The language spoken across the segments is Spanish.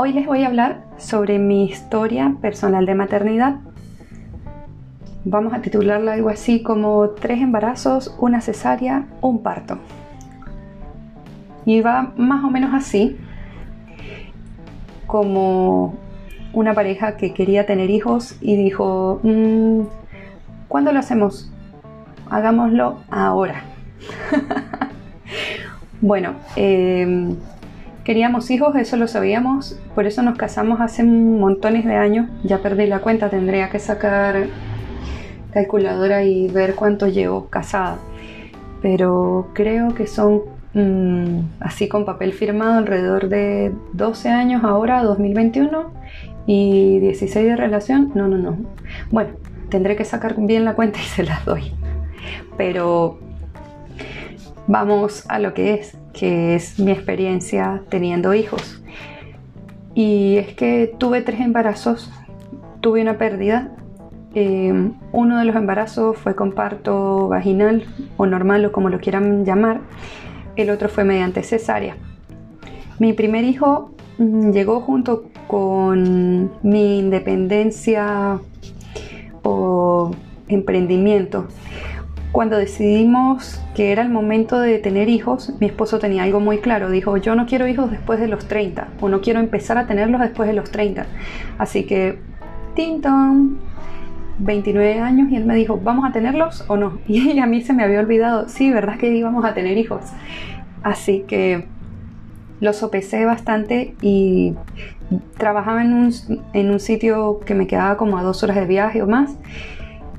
Hoy les voy a hablar sobre mi historia personal de maternidad. Vamos a titularla algo así como tres embarazos, una cesárea, un parto. Y va más o menos así, como una pareja que quería tener hijos y dijo, mm, ¿cuándo lo hacemos? Hagámoslo ahora. bueno, eh, Queríamos hijos, eso lo sabíamos, por eso nos casamos hace montones de años. Ya perdí la cuenta, tendría que sacar calculadora y ver cuánto llevo casada. Pero creo que son mm, así con papel firmado alrededor de 12 años ahora, 2021, y 16 de relación. No, no, no. Bueno, tendré que sacar bien la cuenta y se las doy. Pero vamos a lo que es que es mi experiencia teniendo hijos. Y es que tuve tres embarazos, tuve una pérdida. Eh, uno de los embarazos fue con parto vaginal o normal o como lo quieran llamar. El otro fue mediante cesárea. Mi primer hijo mm, llegó junto con mi independencia o emprendimiento. Cuando decidimos que era el momento de tener hijos, mi esposo tenía algo muy claro. Dijo, yo no quiero hijos después de los 30 o no quiero empezar a tenerlos después de los 30. Así que, Tinton, 29 años y él me dijo, ¿vamos a tenerlos o no? Y a mí se me había olvidado, sí, ¿verdad que íbamos a tener hijos? Así que lo sopesé bastante y trabajaba en un, en un sitio que me quedaba como a dos horas de viaje o más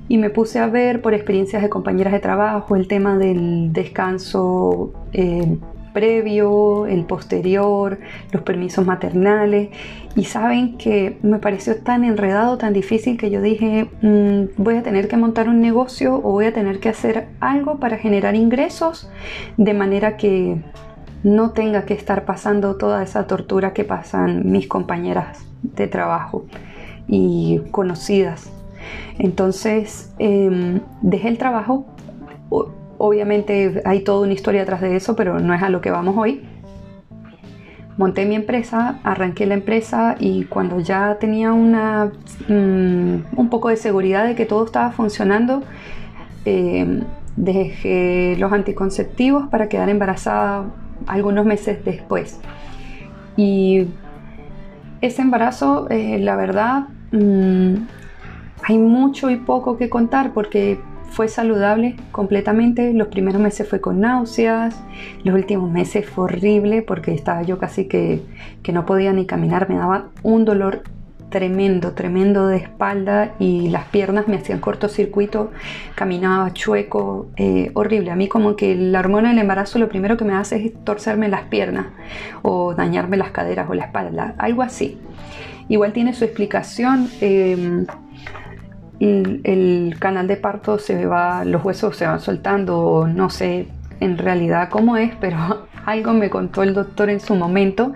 y me puse a ver por experiencias de compañeras de trabajo el tema del descanso eh, previo, el posterior, los permisos maternales. Y saben que me pareció tan enredado, tan difícil que yo dije mm, voy a tener que montar un negocio o voy a tener que hacer algo para generar ingresos de manera que no tenga que estar pasando toda esa tortura que pasan mis compañeras de trabajo y conocidas entonces em, dejé el trabajo, obviamente hay toda una historia atrás de eso, pero no es a lo que vamos hoy. Monté mi empresa, arranqué la empresa y cuando ya tenía una, mm, un poco de seguridad de que todo estaba funcionando, em, dejé los anticonceptivos para quedar embarazada algunos meses después. Y ese embarazo, eh, la verdad, mm, hay mucho y poco que contar porque fue saludable completamente. Los primeros meses fue con náuseas, los últimos meses fue horrible porque estaba yo casi que, no podía ni caminar, me daba un dolor tremendo, tremendo de espalda y las piernas me hacían cortocircuito, caminaba chueco, eh, horrible. A mí como que la hormona del embarazo lo primero que me hace es torcerme las piernas o dañarme las caderas o la espalda, algo así. Igual tiene su explicación. Em, el canal de parto se va, los huesos se van soltando, no sé en realidad cómo es, pero algo me contó el doctor en su momento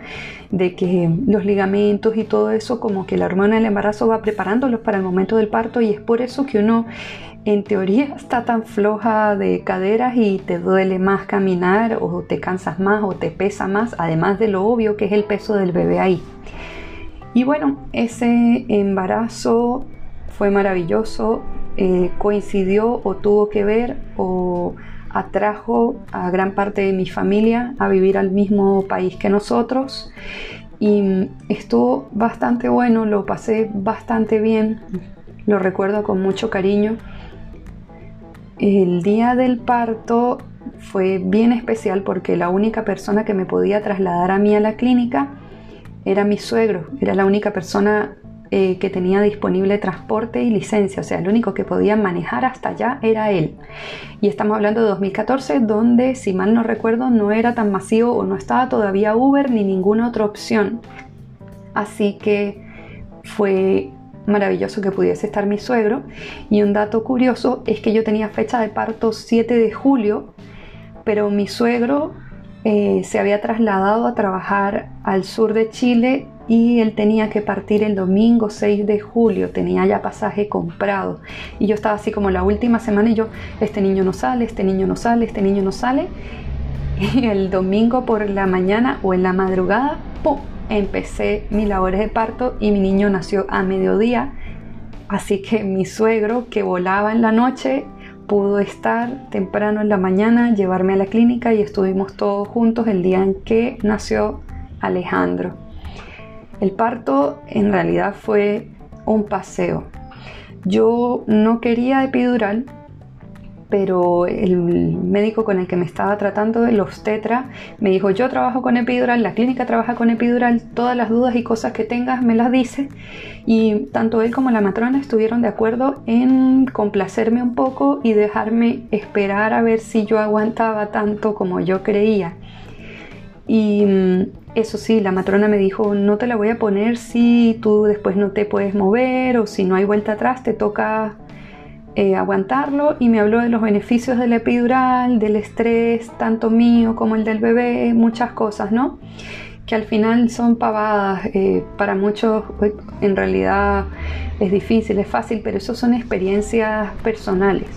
de que los ligamentos y todo eso, como que la hormona del embarazo va preparándolos para el momento del parto y es por eso que uno en teoría está tan floja de caderas y te duele más caminar o te cansas más o te pesa más, además de lo obvio que es el peso del bebé ahí. Y bueno, ese embarazo fue maravilloso, eh, coincidió o tuvo que ver o atrajo a gran parte de mi familia a vivir al mismo país que nosotros y estuvo bastante bueno, lo pasé bastante bien, lo recuerdo con mucho cariño. El día del parto fue bien especial porque la única persona que me podía trasladar a mí a la clínica era mi suegro, era la única persona eh, que tenía disponible transporte y licencia, o sea, el único que podía manejar hasta allá era él. Y estamos hablando de 2014, donde, si mal no recuerdo, no era tan masivo o no estaba todavía Uber ni ninguna otra opción. Así que fue maravilloso que pudiese estar mi suegro. Y un dato curioso es que yo tenía fecha de parto 7 de julio, pero mi suegro eh, se había trasladado a trabajar al sur de Chile y él tenía que partir el domingo 6 de julio, tenía ya pasaje comprado y yo estaba así como la última semana y yo, este niño no sale, este niño no sale, este niño no sale y el domingo por la mañana o en la madrugada, ¡pum! empecé mis labores de parto y mi niño nació a mediodía. Así que mi suegro, que volaba en la noche, pudo estar temprano en la mañana, llevarme a la clínica y estuvimos todos juntos el día en que nació Alejandro. El parto en realidad fue un paseo. Yo no quería epidural, pero el médico con el que me estaba tratando, el obstetra, me dijo, yo trabajo con epidural, la clínica trabaja con epidural, todas las dudas y cosas que tengas me las dice. Y tanto él como la matrona estuvieron de acuerdo en complacerme un poco y dejarme esperar a ver si yo aguantaba tanto como yo creía. Y mm, eso sí, la matrona me dijo, no te la voy a poner si tú después no te puedes mover o si no hay vuelta atrás, te toca eh, aguantarlo y me habló de los beneficios de la epidural, del estrés, tanto mío como el del bebé, muchas cosas, ¿no? Que al final son pavadas, eh, para muchos en realidad es difícil, es fácil, pero eso son experiencias personales.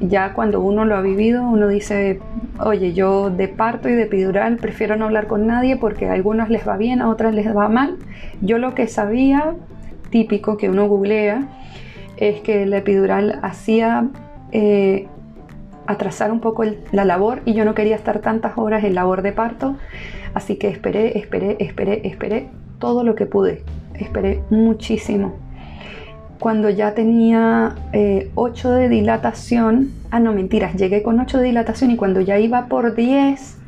Ya cuando uno lo ha vivido, uno dice, oye, yo de parto y de epidural prefiero no hablar con nadie porque a algunos les va bien, a otras les va mal. Yo lo que sabía, típico que uno googlea, es que la epidural hacía eh, atrasar un poco la labor y yo no quería estar tantas horas en labor de parto, así que esperé, esperé, esperé, esperé todo lo que pude, esperé muchísimo. Cuando ya tenía 8 eh, de dilatación, ah no mentiras, llegué con 8 de dilatación y cuando ya iba por 10,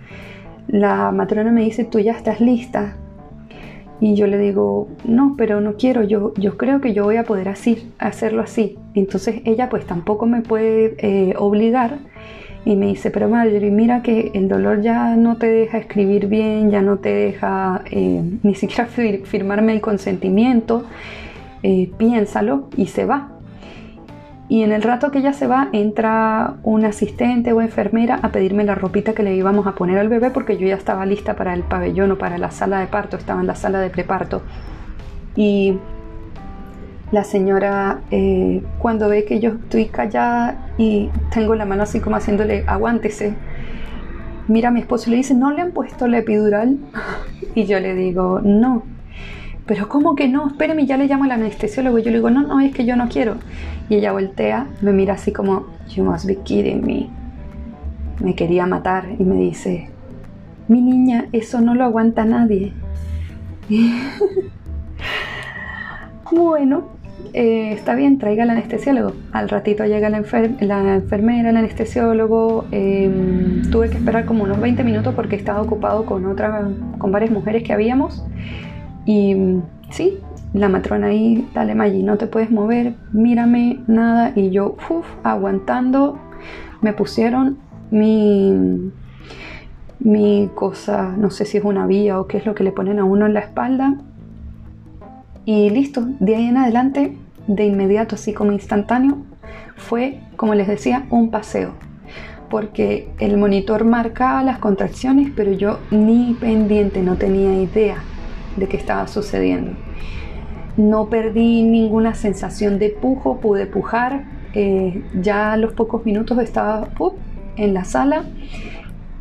la matrona me dice, tú ya estás lista, y yo le digo, no, pero no quiero, yo, yo creo que yo voy a poder así, hacerlo así. Entonces ella pues tampoco me puede eh, obligar y me dice, pero Marjorie, mira que el dolor ya no te deja escribir bien, ya no te deja eh, ni siquiera firmarme el consentimiento, eh, piénsalo y se va. Y en el rato que ella se va, entra un asistente o enfermera a pedirme la ropita que le íbamos a poner al bebé porque yo ya estaba lista para el pabellón o para la sala de parto, estaba en la sala de preparto. Y la señora, eh, cuando ve que yo estoy callada y tengo la mano así como haciéndole aguántese, mira a mi esposo y le dice, ¿no le han puesto la epidural? Y yo le digo, no pero ¿cómo que no? Espéreme, ya le llamo al anestesiólogo. Y yo le digo, no, no, es que yo no quiero. Y ella voltea, me mira así como, you must be kidding me. Me quería matar y me dice, mi niña, eso no lo aguanta nadie. bueno, eh, está bien, traiga al anestesiólogo. Al ratito llega la, enfermera, el anestesiólogo. Em, tuve que esperar como unos 20 minutos porque estaba ocupado con, otra, con varias mujeres que habíamos. Y sí, la matrona ahí, dale Maggi, no te puedes mover, mírame, nada. Y yo, uff, aguantando, me pusieron mi, mi cosa, no sé si es una vía o qué es lo que le ponen a uno en la espalda. Y listo, de ahí en adelante, de inmediato, así como instantáneo, fue, como les decía, un paseo. Porque el monitor marcaba las contracciones, pero yo ni pendiente, no tenía idea de qué estaba sucediendo. No perdí ninguna sensación de pujo, pude pujar. Eh, ya a los pocos minutos estaba en la sala.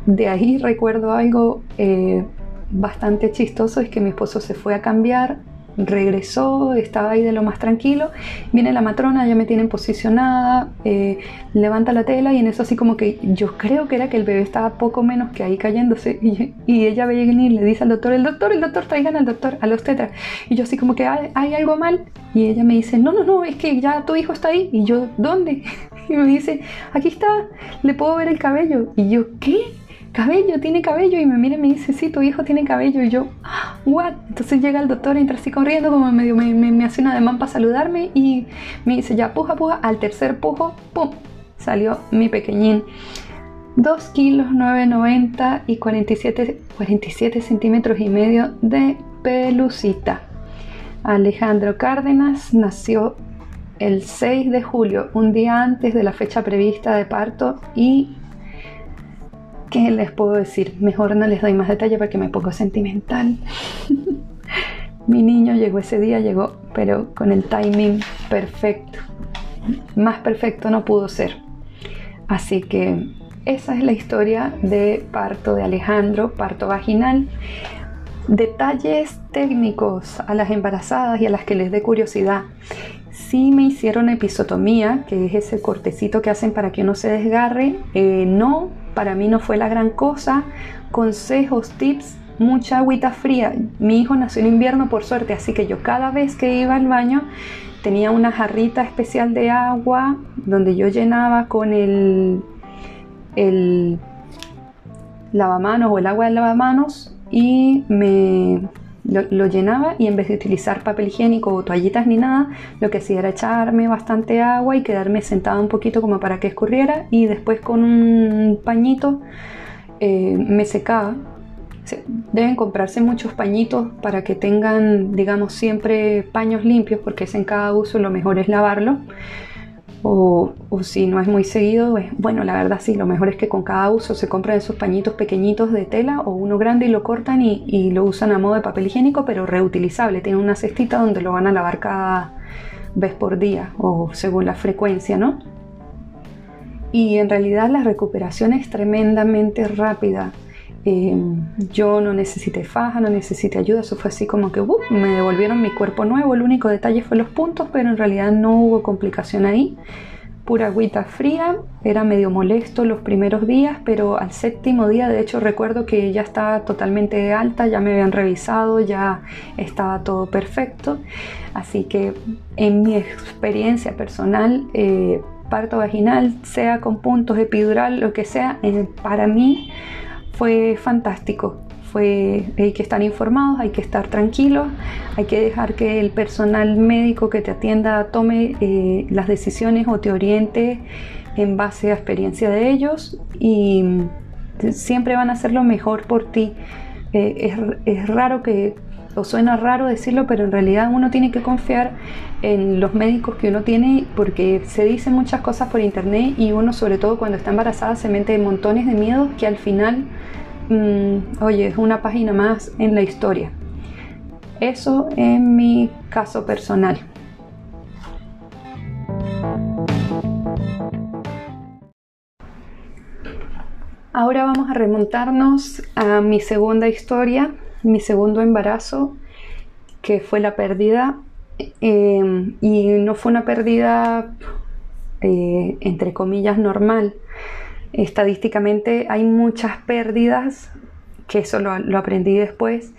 De ahí recuerdo algo eh, bastante chistoso, es que mi esposo se fue a cambiar, regresó, estaba ahí de lo más tranquilo, viene la matrona, ya me tienen posicionada, eh, levanta la tela y en eso así como que yo creo que era que el bebé estaba poco menos que ahí cayéndose y, ella ve y le dice al doctor, el doctor, el doctor, traigan al doctor, a los tetras y yo así como que ¿Hay, hay algo mal y ella me dice, no, no, no, es que ya tu hijo está ahí y yo, ¿dónde? Y me dice, aquí está, le puedo ver el cabello y yo, ¿qué? Cabello, tiene cabello. Y me mira y me dice, sí, tu hijo tiene cabello. Y yo, what? Entonces llega el doctor, entra así corriendo, como medio me, me, hace un ademán para saludarme y me dice, ya, puja, puja. Al tercer pujo, ¡pum! Salió mi pequeñín. 2 kilos 990 y 47, 47 centímetros y medio de pelucita. Alejandro Cárdenas nació el 6 de julio, un día antes de la fecha prevista de parto y ¿Qué les puedo decir? Mejor no les doy más detalle porque me pongo sentimental. Mi niño llegó ese día, llegó, pero con el timing perfecto. Más perfecto no pudo ser. Así que esa es la historia de parto de Alejandro, parto vaginal. detalles técnicos a las embarazadas y a las que les dé curiosidad. Sí me hicieron episotomía, que es ese cortecito que hacen para que uno se desgarre. Eh, no, para mí no fue la gran cosa. Consejos, tips, mucha agüita fría. Mi hijo nació en invierno por suerte, así que yo cada vez que iba al baño tenía una jarrita especial de agua donde yo llenaba con el, el lavamanos o el agua de lavamanos y me lo, llenaba y en vez de utilizar papel higiénico o toallitas ni nada, lo que hacía era echarme bastante agua y quedarme sentada un poquito como para que escurriera y después con un pañito eh, me secaba. Deben comprarse muchos pañitos para que tengan, digamos, siempre paños limpios porque es en cada uso lo mejor es lavarlo o, si no es muy seguido, bueno, la verdad sí, lo mejor es que con cada uso se compran esos pañitos pequeñitos de tela o uno grande y lo cortan y, lo usan a modo de papel higiénico, pero reutilizable. Tiene una cestita donde lo van a lavar cada vez por día o según la frecuencia, ¿no? Y en realidad la recuperación es tremendamente rápida. Em, yo no necesité faja, no necesité ayuda, eso fue así como que uh, me devolvieron mi cuerpo nuevo, el único detalle fue los puntos, pero en realidad no hubo complicación ahí. Pura agüita fría, era medio molesto los primeros días, pero al séptimo día de hecho recuerdo que ya estaba totalmente alta, ya me habían revisado, ya estaba todo perfecto. Así que en mi experiencia personal, eh, parto vaginal, sea con puntos, epidural, lo que sea, eh, para mí fue fantástico. Fue, hay que estar informados, hay que estar tranquilos, hay que dejar que el personal médico que te atienda tome eh, las decisiones o te oriente en base a experiencia de ellos y siempre van a hacer lo mejor por ti. Eh, es, raro que, o suena raro decirlo, pero en realidad uno tiene que confiar en los médicos que uno tiene porque se dicen muchas cosas por internet y uno sobre todo cuando está embarazada se mete montones de miedos que al final Mm, oye, es una página más en la historia. Eso en mi caso personal. Ahora vamos a remontarnos a mi segunda historia, mi segundo embarazo, que fue la pérdida. Em, y no fue una pérdida, eh, entre comillas, normal Estadísticamente hay muchas pérdidas, que eso lo, aprendí después.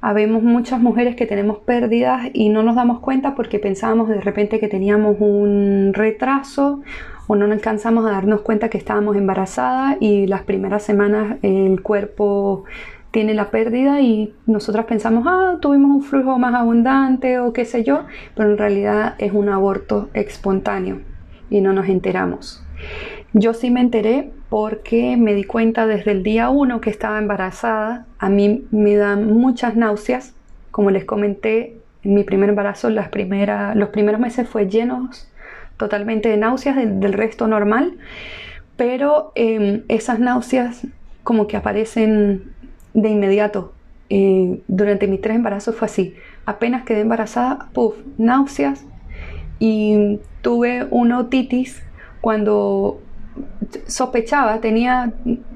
Habemos muchas mujeres que tenemos pérdidas y no nos damos cuenta porque pensábamos de repente que teníamos un retraso o no alcanzamos a darnos cuenta que estábamos embarazadas y las primeras semanas el cuerpo tiene la pérdida y nosotras pensamos, ah, tuvimos un flujo más abundante o qué sé yo, pero en realidad es un aborto espontáneo y no nos enteramos. Yo sí me enteré porque me di cuenta desde el día 1 que estaba embarazada. A mí me dan muchas náuseas. Como les comenté, en mi primer embarazo las los primeros meses fue llenos totalmente de náuseas del, resto normal. Pero em, esas náuseas como que aparecen de inmediato. Eh, durante mis tres embarazos fue así. Apenas quedé embarazada, puff, náuseas. Y tuve una otitis cuando sospechaba, tenía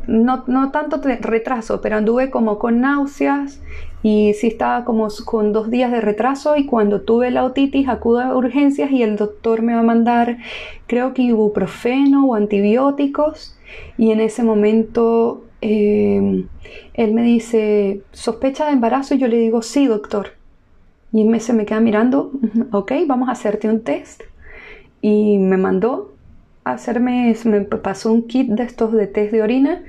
no, no, tanto retraso, pero anduve como con náuseas y sí estaba como con dos días de retraso y cuando tuve la otitis acudo a urgencias y el doctor me va a mandar creo que ibuprofeno o antibióticos y en ese momento em, él me dice sospecha de embarazo y yo le digo sí doctor. Y me, se me queda mirando ok vamos a hacerte un test. Y me mandó hacerme, me pasó un kit de estos de test de orina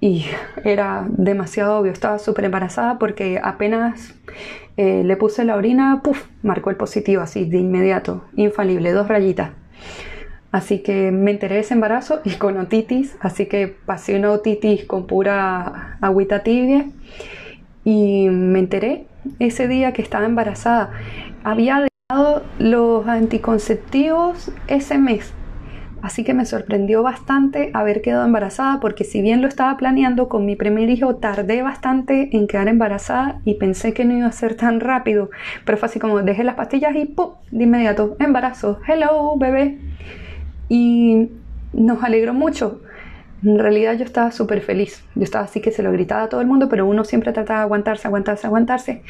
y era demasiado obvio, estaba súper embarazada porque apenas eh, le puse la orina, puff, marcó el positivo así de inmediato, infalible, dos rayitas. Así que me enteré de ese embarazo y con otitis, así que pasé una otitis con pura agüita tibia y me enteré ese día que estaba embarazada. Había dejado los anticonceptivos ese mes Así que me sorprendió bastante haber quedado embarazada porque si bien lo estaba planeando con mi primer hijo, tardé bastante en quedar embarazada y pensé que no iba a ser tan rápido. Pero fue así como dejé las pastillas y ¡pum! De inmediato, embarazo. Hello, bebé. Y nos alegró mucho. En realidad yo estaba súper feliz. Yo estaba así que se lo gritaba a todo el mundo, pero uno siempre trataba de aguantarse, aguantarse, aguantarse.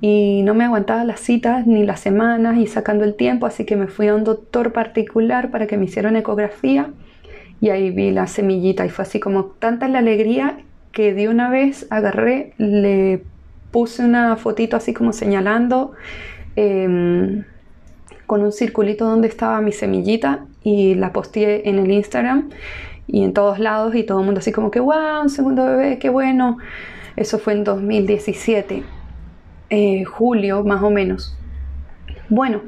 Y no me aguantaba las citas ni las semanas y sacando el tiempo, así que me fui a un doctor particular para que me hiciera una ecografía y ahí vi la semillita y fue así como tanta la alegría que de una vez agarré, le puse una fotito así como señalando em, con un circulito donde estaba mi semillita y la posteé en el Instagram y en todos lados y todo el mundo así como que, wow, un segundo bebé, qué bueno. Eso fue en 2017, eh, julio más o menos. Bueno,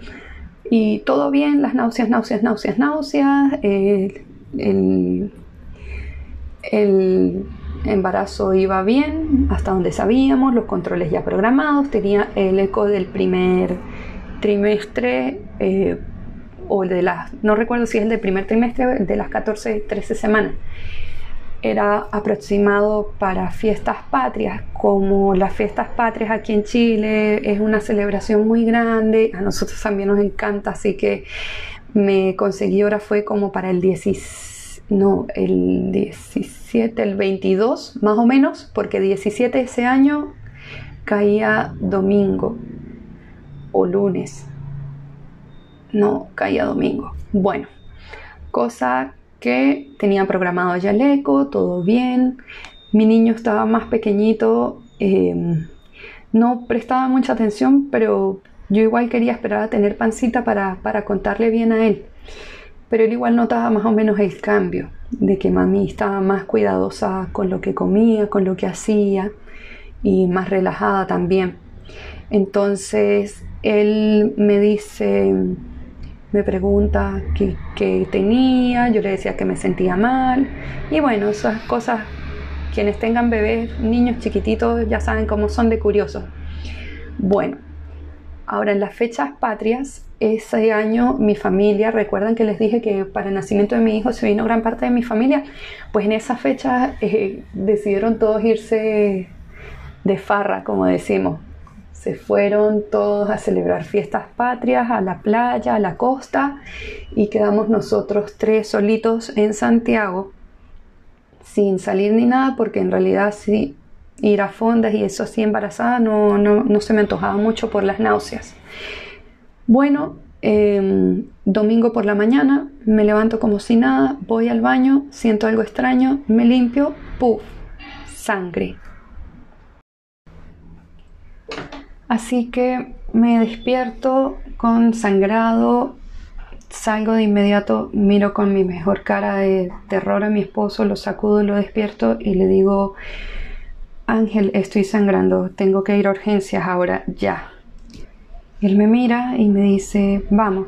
y todo bien, las náuseas, náuseas, náuseas, náuseas. el, el embarazo iba bien, hasta donde sabíamos, los controles ya programados, tenía el eco del primer trimestre eh, o de las, no recuerdo si es el del primer trimestre, de las 14, 13 semanas. Era aproximado para fiestas patrias, como las fiestas patrias aquí en Chile es una celebración muy grande, a nosotros también nos encanta, así que me conseguí ahora fue como para el 16, no, el 17, el 22 más o menos, porque 17 ese año caía domingo o lunes no caía domingo. Bueno, cosa que tenía programado ya el eco, todo bien. Mi niño estaba más pequeñito, em, no prestaba mucha atención, pero yo igual quería esperar a tener pancita para, para contarle bien a él. Pero él igual notaba más o menos el cambio, de que mami estaba más cuidadosa con lo que comía, con lo que hacía y más relajada también. Entonces él me dice, me pregunta qué, tenía, yo le decía que me sentía mal y bueno, esas cosas, quienes tengan bebés, niños chiquititos, ya saben cómo son de curiosos. Bueno, ahora en las fechas patrias, ese año mi familia, recuerdan que les dije que para el nacimiento de mi hijo se vino gran parte de mi familia, pues en esa fecha eh, decidieron todos irse de farra, como decimos, se fueron todos a celebrar fiestas patrias, a la playa, a la costa, y quedamos nosotros tres solitos en Santiago, sin salir ni nada, porque en realidad sí, ir a fondas y eso así embarazada no, no, se me antojaba mucho por las náuseas. Bueno, em, domingo por la mañana me levanto como si nada, voy al baño, siento algo extraño, me limpio, ¡puf! Sangre Así que me despierto con sangrado, salgo de inmediato, miro con mi mejor cara de terror a mi esposo, lo sacudo, lo despierto y le digo, Ángel, estoy sangrando, tengo que ir a urgencias ahora, ya. Él me mira y me dice, vamos.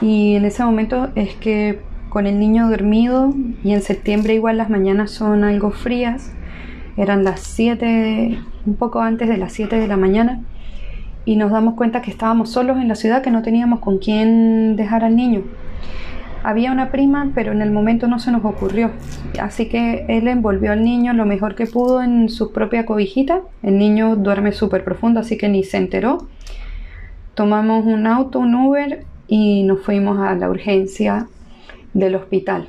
Y en ese momento es que con el niño dormido y en septiembre igual las mañanas son algo frías, eran las 7, un poco antes de las 7 de la mañana y nos damos cuenta que estábamos solos en la ciudad, que no teníamos con quién dejar al niño. Había una prima, pero en el momento no se nos ocurrió. Así que él envolvió al niño lo mejor que pudo en su propia cobijita. El niño duerme súper profundo, así que ni se enteró. Tomamos un auto, un Uber y nos fuimos a la urgencia del hospital.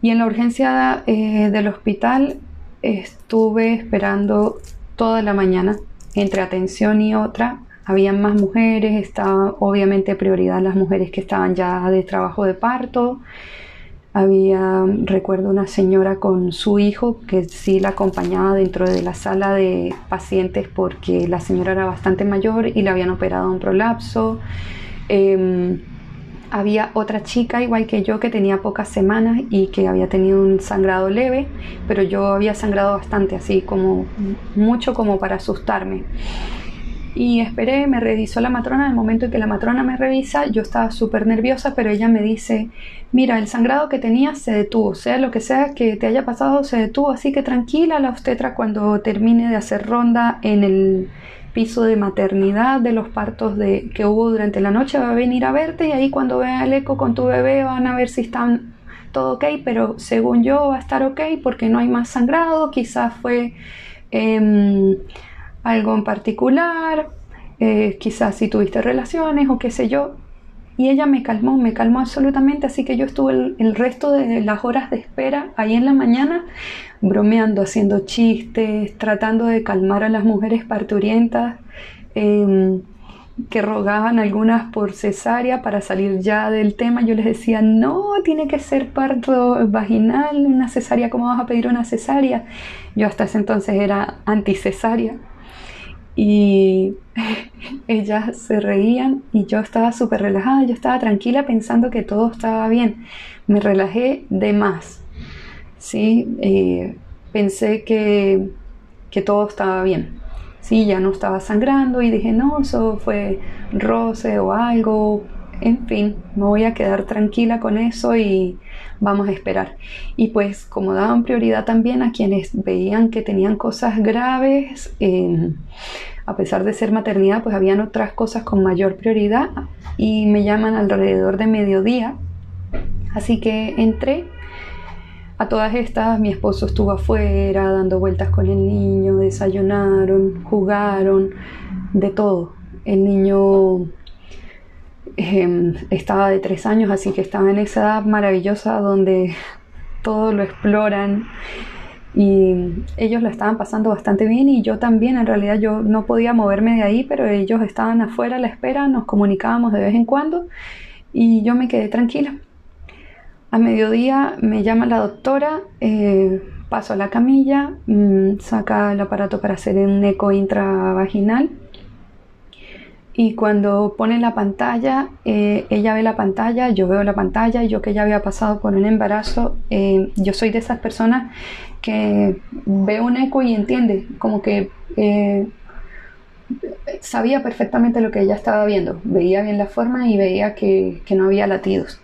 Y en la urgencia eh, del hospital estuve esperando toda la mañana entre atención y otra, habían más mujeres, estaba obviamente prioridad las mujeres que estaban ya de trabajo de parto. Había, recuerdo, una señora con su hijo que sí la acompañaba dentro de la sala de pacientes porque la señora era bastante mayor y le habían operado un prolapso. Em, había otra chica igual que yo que tenía pocas semanas y que había tenido un sangrado leve, pero yo había sangrado bastante, así como mucho como para asustarme. Y esperé, me revisó la matrona, en el momento en que la matrona me revisa, yo estaba súper nerviosa, pero ella me dice, mira, el sangrado que tenías se detuvo, sea lo que sea que te haya pasado, se detuvo, así que tranquila, la obstetra cuando termine de hacer ronda en el piso de maternidad de los partos de, que hubo durante la noche va a venir a verte y ahí cuando vea el eco con tu bebé van a ver si están todo ok, pero según yo va a estar ok porque no hay más sangrado, quizás fue em, algo en particular, eh, quizás si tuviste relaciones o qué sé yo. Y ella me calmó, me calmó absolutamente, así que yo estuve el, resto de las horas de espera ahí en la mañana bromeando, haciendo chistes, tratando de calmar a las mujeres parturientas. Em, que rogaban algunas por cesárea para salir ya del tema, yo les decía, no, tiene que ser parto vaginal, una cesárea, ¿cómo vas a pedir una cesárea? Yo hasta ese entonces era anticesárea y ellas se reían y yo estaba súper relajada, yo estaba tranquila pensando que todo estaba bien. Me relajé de más, ¿sí? Eh, pensé que, que todo estaba bien. Sí, ya no estaba sangrando y dije, no, eso fue roce o algo. En fin, me voy a quedar tranquila con eso y vamos a esperar. Y pues como daban prioridad también a quienes veían que tenían cosas graves, a pesar de ser maternidad, pues habían otras cosas con mayor prioridad y me llaman alrededor de mediodía. Así que entré. A todas estas, mi esposo estuvo afuera dando vueltas con el niño, desayunaron, jugaron, de todo. El niño em, estaba de tres años, así que estaba en esa edad maravillosa donde todo lo exploran y ellos lo estaban pasando bastante bien y yo también, en realidad yo no podía moverme de ahí, pero ellos estaban afuera a la espera, nos comunicábamos de vez en cuando y yo me quedé tranquila. A mediodía me llama la doctora, eh, paso a la camilla, mm, saca el aparato para hacer un eco intravaginal y cuando pone la pantalla, eh, ella ve la pantalla, yo veo la pantalla, y yo que ya había pasado por un embarazo, eh, yo soy de esas personas que ve un eco y entiende, como que eh, sabía perfectamente lo que ella estaba viendo, veía bien la forma y veía que, que no había latidos.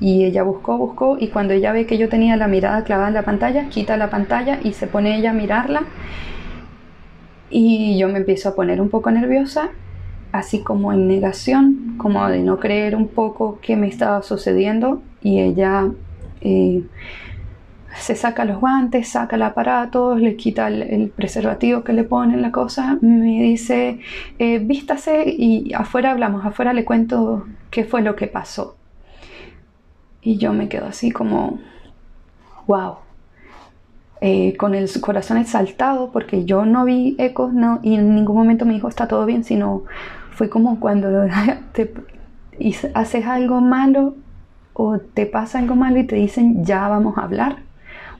Y ella buscó, buscó y cuando ella ve que yo tenía la mirada clavada en la pantalla, quita la pantalla y se pone ella a mirarla. Y yo me empiezo a poner un poco nerviosa, así como en negación, como de no creer un poco qué me estaba sucediendo. Y ella eh, se saca los guantes, saca el aparato, le quita el, preservativo que le ponen, la cosa, me dice, eh, vístase y afuera hablamos, afuera le cuento qué fue lo que pasó. Y yo me quedo así como, wow, eh, con el corazón exaltado porque yo no vi ecos no, y en ningún momento me dijo está todo bien, sino fue como cuando te, haces algo malo o te pasa algo malo y te dicen ya vamos a hablar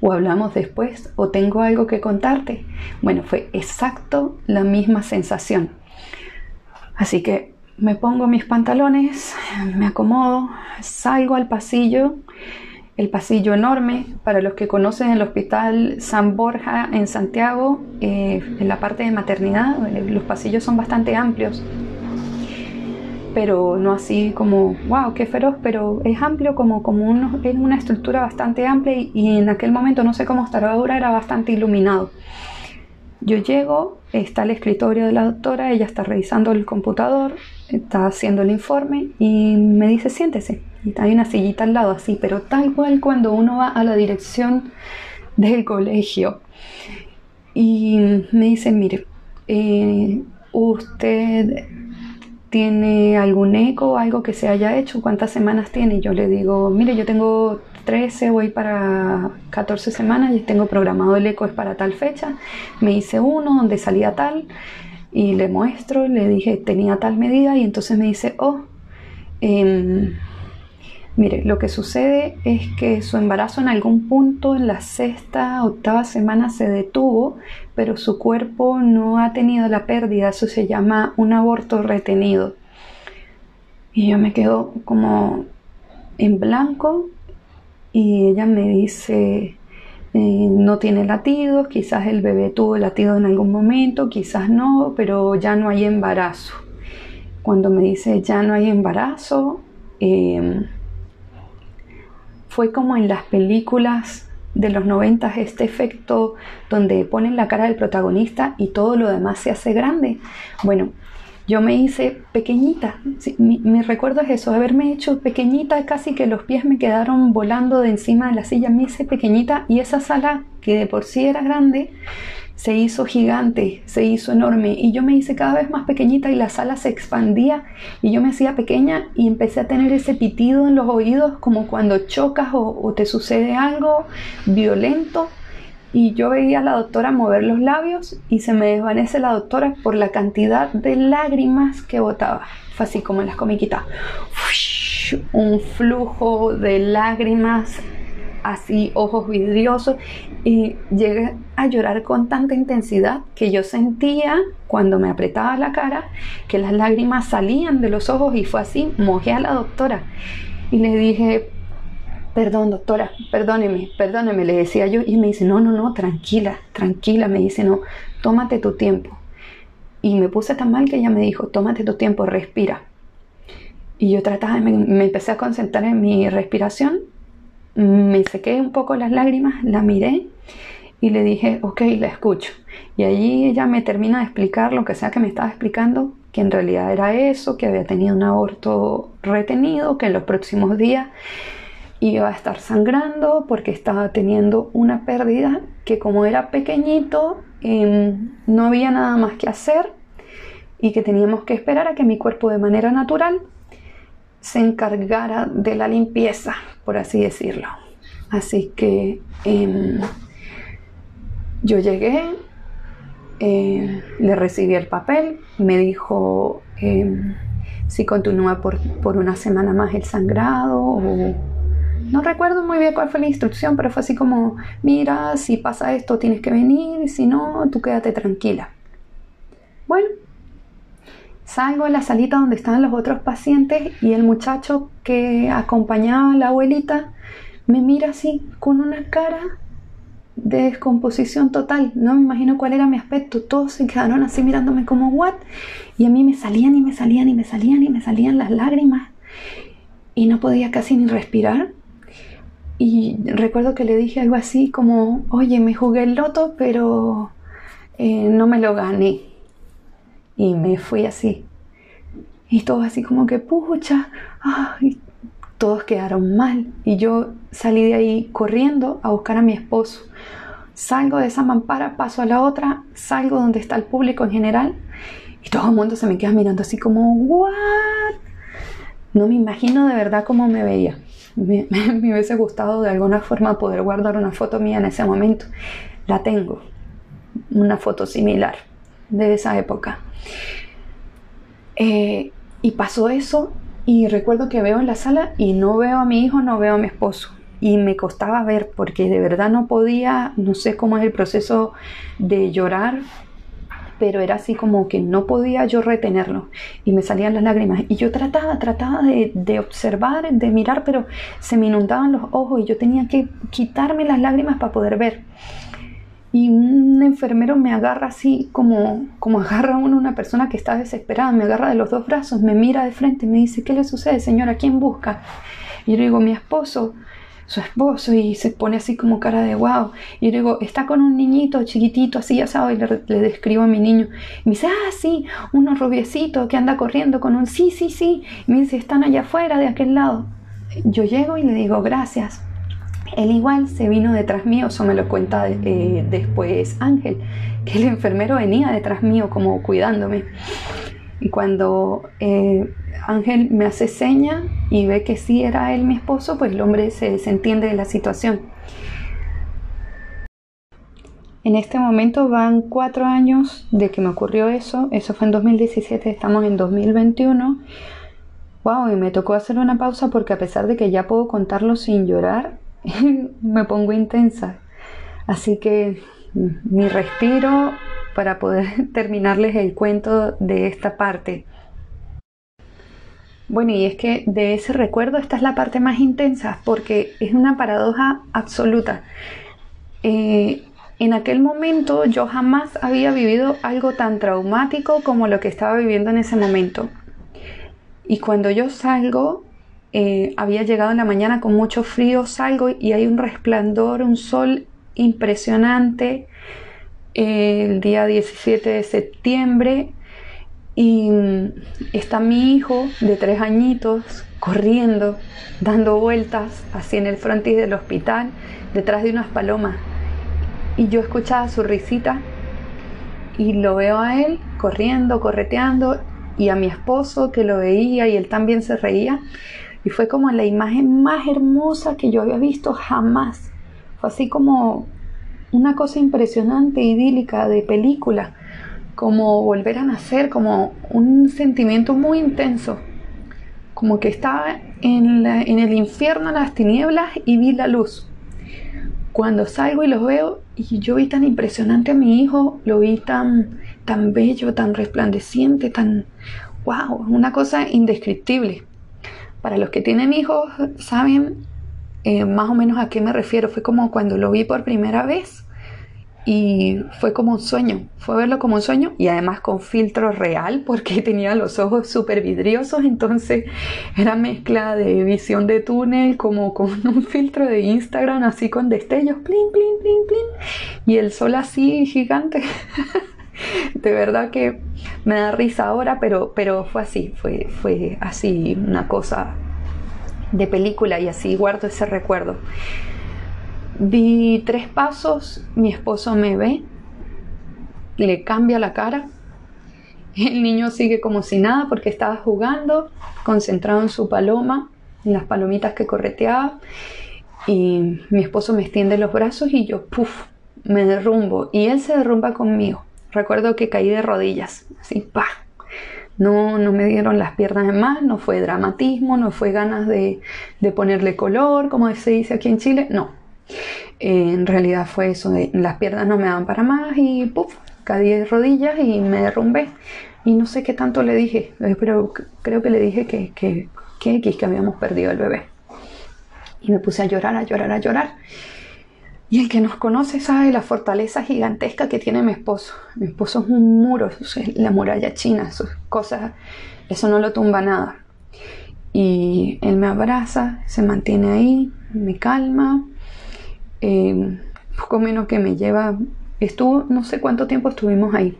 o hablamos después o tengo algo que contarte. Bueno, fue exacto la misma sensación. Así que me pongo mis pantalones, me acomodo, salgo al pasillo, el pasillo enorme, para los que conocen el Hospital San Borja en Santiago, eh, en la parte de maternidad, eh, los pasillos son bastante amplios pero no así como, wow, qué feroz, pero es amplio como, como es una estructura bastante amplia y, en aquel momento, no sé cómo estará ahora, era bastante iluminado. Yo llego, está el escritorio de la doctora, ella está revisando el computador, está haciendo el informe y me dice siéntese. Y hay una sillita al lado así, pero tal cual cuando uno va a la dirección del colegio. Y me dice, mire, eh, usted ¿Tiene algún eco algo que se haya hecho? ¿Cuántas semanas tiene? Yo le digo, mire, yo tengo 13, voy para 14 semanas y tengo programado el eco es para tal fecha. Me hice uno donde salía tal y le muestro, le dije tenía tal medida y entonces me dice, oh, eh, Mire, lo que sucede es que su embarazo en algún punto en la sexta, octava semana se detuvo, pero su cuerpo no ha tenido la pérdida, eso se llama un aborto retenido. Y yo me quedo como en blanco y ella me dice, eh, no tiene latidos, quizás el bebé tuvo latido en algún momento, quizás no, pero ya no hay embarazo. Cuando me dice ya no hay embarazo, eh, fue como en las películas de los 90 este efecto donde ponen la cara del protagonista y todo lo demás se hace grande. Bueno, yo me hice pequeñita, mi, recuerdo es eso, haberme hecho pequeñita, casi que los pies me quedaron volando de encima de la silla, me hice pequeñita y esa sala que de por sí era grande se hizo gigante, se hizo enorme y yo me hice cada vez más pequeñita y la sala se expandía y yo me hacía pequeña y empecé a tener ese pitido en los oídos como cuando chocas o, te sucede algo violento y yo veía a la doctora mover los labios y se me desvanece la doctora por la cantidad de lágrimas que botaba. Fue así como en las comiquitas. Un flujo de lágrimas así ojos vidriosos y llegué a llorar con tanta intensidad que yo sentía cuando me apretaba la cara que las lágrimas salían de los ojos y fue así, mojé a la doctora y le dije, perdón doctora, perdóneme, perdóneme, le decía yo y me dice, no, no, no, tranquila, tranquila, me dice, no, tómate tu tiempo. Y me puse tan mal que ella me dijo, tómate tu tiempo, respira. Y yo trataba, me, me empecé a concentrar en mi respiración me sequé un poco las lágrimas, la miré y le dije, ok, la escucho. Y allí ella me termina de explicar lo que sea que me estaba explicando, que en realidad era eso, que había tenido un aborto retenido, que en los próximos días iba a estar sangrando porque estaba teniendo una pérdida, que como era pequeñito, em, no había nada más que hacer y que teníamos que esperar a que mi cuerpo de manera natural se encargara de la limpieza, por así decirlo. Así que em, yo llegué, eh, le recibí el papel, me dijo em, si continúa por, por, una semana más el sangrado o... No recuerdo muy bien cuál fue la instrucción, pero fue así como, mira, si pasa esto tienes que venir, si no, tú quédate tranquila. Bueno, Salgo a la salita donde estaban los otros pacientes y el muchacho que acompañaba a la abuelita me mira así con una cara de descomposición total. No me imagino cuál era mi aspecto. Todos se quedaron así mirándome como what. Y a mí me salían y me salían y me salían y me salían las lágrimas. Y no podía casi ni respirar. Y recuerdo que le dije algo así como, oye, me jugué el loto, pero eh, no me lo gané. Y me fui así. Y todos así como que, pucha, ay, todos quedaron mal. Y yo salí de ahí corriendo a buscar a mi esposo. Salgo de esa mampara, paso a la otra, salgo donde está el público en general. Y todo el mundo se me queda mirando así como, ¿what? No me imagino de verdad cómo me veía. Me, me, hubiese gustado de alguna forma poder guardar una foto mía en ese momento. La tengo, una foto similar de esa época. Eh, y pasó eso y recuerdo que veo en la sala y no veo a mi hijo, no veo a mi esposo. Y me costaba ver porque de verdad no podía, no sé cómo es el proceso de llorar, pero era así como que no podía yo retenerlo y me salían las lágrimas. Y yo trataba, trataba de, de, observar, de mirar, pero se me inundaban los ojos y yo tenía que quitarme las lágrimas para poder ver y un enfermero me agarra así como, como agarra uno una persona que está desesperada, me agarra de los dos brazos, me mira de frente y me dice, ¿qué le sucede, señora? ¿Quién busca? Y yo le digo, mi esposo, su esposo, y se pone así como cara de wow. Y yo le digo, está con un niñito chiquitito, así sabes, y le, describo a mi niño. Y me dice, ah, sí, uno rubiecito que anda corriendo con un sí, sí, sí. Y me dice, están allá afuera, de aquel lado. Yo llego y le digo, gracias. Él igual se vino detrás mío, eso me lo cuenta eh, después Ángel, que el enfermero venía detrás mío como cuidándome. Y cuando eh, Ángel me hace seña y ve que sí era él mi esposo, pues el hombre se desentiende de la situación. En este momento van cuatro años de que me ocurrió eso, eso fue en 2017, estamos en 2021. Wow, y me tocó hacer una pausa porque a pesar de que ya puedo contarlo sin llorar, me pongo intensa. Así que mi respiro para poder terminarles el cuento de esta parte. Bueno, y es que de ese recuerdo esta es la parte más intensa porque es una paradoja absoluta. Eh, en aquel momento yo jamás había vivido algo tan traumático como lo que estaba viviendo en ese momento. Y cuando yo salgo eh, había llegado en la mañana con mucho frío, salgo y hay un resplandor, un sol impresionante el día 17 de septiembre y mm, está mi hijo de tres añitos corriendo, dando vueltas así en el frontis del hospital, detrás de unas palomas. Y yo escuchaba su risita y lo veo a él corriendo, correteando y a mi esposo que lo veía y él también se reía. Y fue como la imagen más hermosa que yo había visto jamás. Fue así como una cosa impresionante, idílica, de película, como volver a nacer, como un sentimiento muy intenso, como que estaba en, el infierno, las tinieblas y vi la luz. Cuando salgo y los veo, y yo vi tan impresionante a mi hijo, lo vi tan, tan bello, tan resplandeciente, tan, wow, una cosa indescriptible. Para los que tienen hijos, saben eh, más o menos a qué me refiero. Fue como cuando lo vi por primera vez y fue como un sueño, fue verlo como un sueño y además con filtro real porque tenía los ojos súper vidriosos, entonces era mezcla de visión de túnel como con un filtro de Instagram así con destellos, plin, plin, plin, plin y el sol así gigante. de verdad que me da risa ahora, pero, pero fue así, fue, fue así una cosa de película y así guardo ese recuerdo. Di tres pasos, mi esposo me ve, le cambia la cara, el niño sigue como si nada porque estaba jugando, concentrado en su paloma, en las palomitas que correteaba, y mi esposo me extiende los brazos y yo, puff, me derrumbo, y él se derrumba conmigo. Recuerdo que caí de rodillas, así, pa, no, no me dieron las piernas en más, no fue dramatismo, no fue ganas de, ponerle color, como se dice aquí en Chile, no. en realidad fue eso, las piernas no me daban para más y puff, caí de rodillas y me derrumbé. Y no sé qué tanto le dije, eh, pero creo que le dije que, que, que, que habíamos perdido el bebé. Y me puse a llorar, a llorar, a llorar. Y el que nos conoce sabe la fortaleza gigantesca que tiene mi esposo. Mi esposo es un muro, es la muralla china, sus cosas, eso no lo tumba nada. Y él me abraza, se mantiene ahí, me calma, eh, poco menos que me lleva, estuvo, no sé cuánto tiempo estuvimos ahí.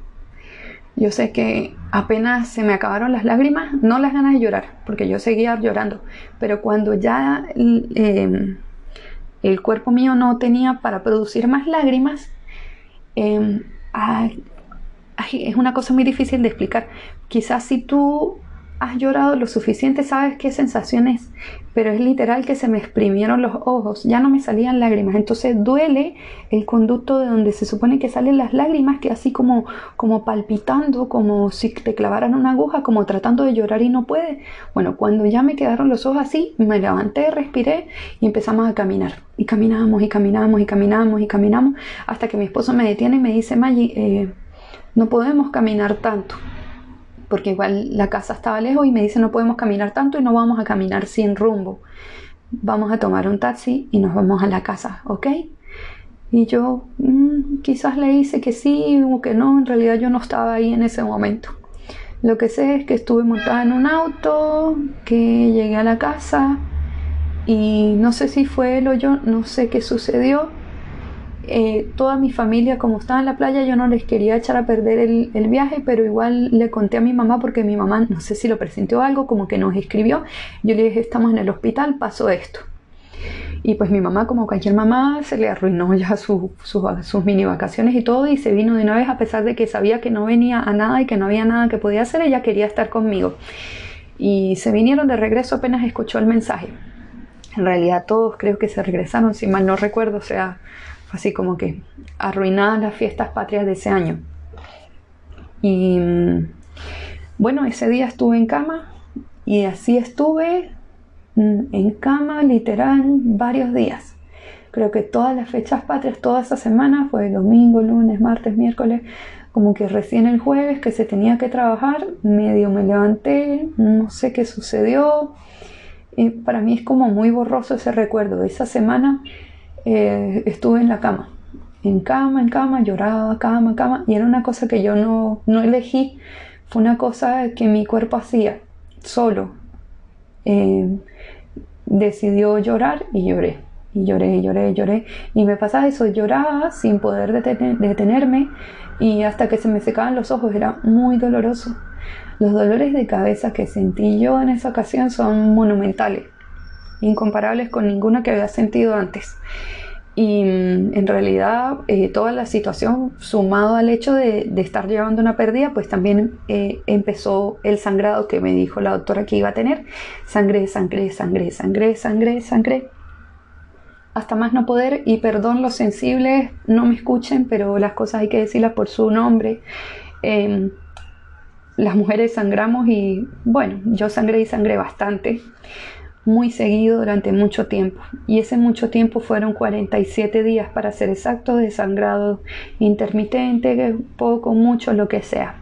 Yo sé que apenas se me acabaron las lágrimas, no las ganas de llorar, porque yo seguía llorando, pero cuando ya... Eh, el cuerpo mío no tenía para producir más lágrimas, em, es una cosa muy difícil de explicar. Quizás si tú has llorado lo suficiente, sabes qué sensación es, pero es literal que se me exprimieron los ojos, ya no me salían lágrimas, entonces duele el conducto de donde se supone que salen las lágrimas, que así como, como palpitando, como si te clavaran una aguja, como tratando de llorar y no puede. Bueno, cuando ya me quedaron los ojos así, me levanté, respiré y empezamos a caminar. Y caminamos y caminamos y caminamos y caminamos hasta que mi esposo me detiene y me dice, Maggie, eh, no podemos caminar tanto porque igual la casa estaba lejos y me dice no podemos caminar tanto y no vamos a caminar sin rumbo. Vamos a tomar un taxi y nos vamos a la casa, ¿ok? Y yo mm, quizás le hice que sí o que no, en realidad yo no estaba ahí en ese momento. Lo que sé es que estuve montada en un auto, que llegué a la casa y no sé si fue él o yo, no sé qué sucedió, eh, toda mi familia, como estaba en la playa, yo no les quería echar a perder el, viaje, pero igual le conté a mi mamá porque mi mamá, no sé si lo presintió algo, como que nos escribió. Yo le dije, estamos en el hospital, pasó esto. Y pues mi mamá, como cualquier mamá, se le arruinó ya sus mini vacaciones y todo y se vino de una vez a pesar de que sabía que no venía a nada y que no había nada que podía hacer, ella quería estar conmigo. Y se vinieron de regreso apenas escuchó el mensaje. En realidad todos creo que se regresaron, si mal no recuerdo, o sea, así como que arruinadas las fiestas patrias de ese año. Y mm, bueno, ese día estuve en cama y así estuve mm, en cama literal varios días. Creo que todas las fechas patrias, toda esa semana, fue domingo, lunes, martes, miércoles, como que recién el jueves que se tenía que trabajar, medio me levanté, no sé qué sucedió. y para mí es como muy borroso ese recuerdo. Esa semana eh, estuve en la cama, en cama, en cama, lloraba, cama, cama, y era una cosa que yo no, no elegí, fue una cosa que mi cuerpo hacía solo. Eh, decidió llorar y lloré, y lloré, lloré, lloré, y me pasaba eso, lloraba sin poder detenerme. Y hasta que se me secaban los ojos, era muy doloroso. Los dolores de cabeza que sentí yo en esa ocasión son monumentales, incomparables con ninguno que había sentido antes. Y mm, en realidad eh, toda la situación, sumado al hecho de, estar llevando una pérdida, pues también eh, empezó el sangrado que me dijo la doctora que iba a tener. Sangre, sangre, sangre, sangre, sangre, sangre. Hasta más no poder. Y perdón los sensibles, no me escuchen, pero las cosas hay que decirlas por su nombre. Em, las mujeres sangramos y bueno, yo sangré y sangré bastante muy seguido durante mucho tiempo. Y ese mucho tiempo fueron 47 días para ser exacto de sangrado intermitente, poco, mucho, lo que sea.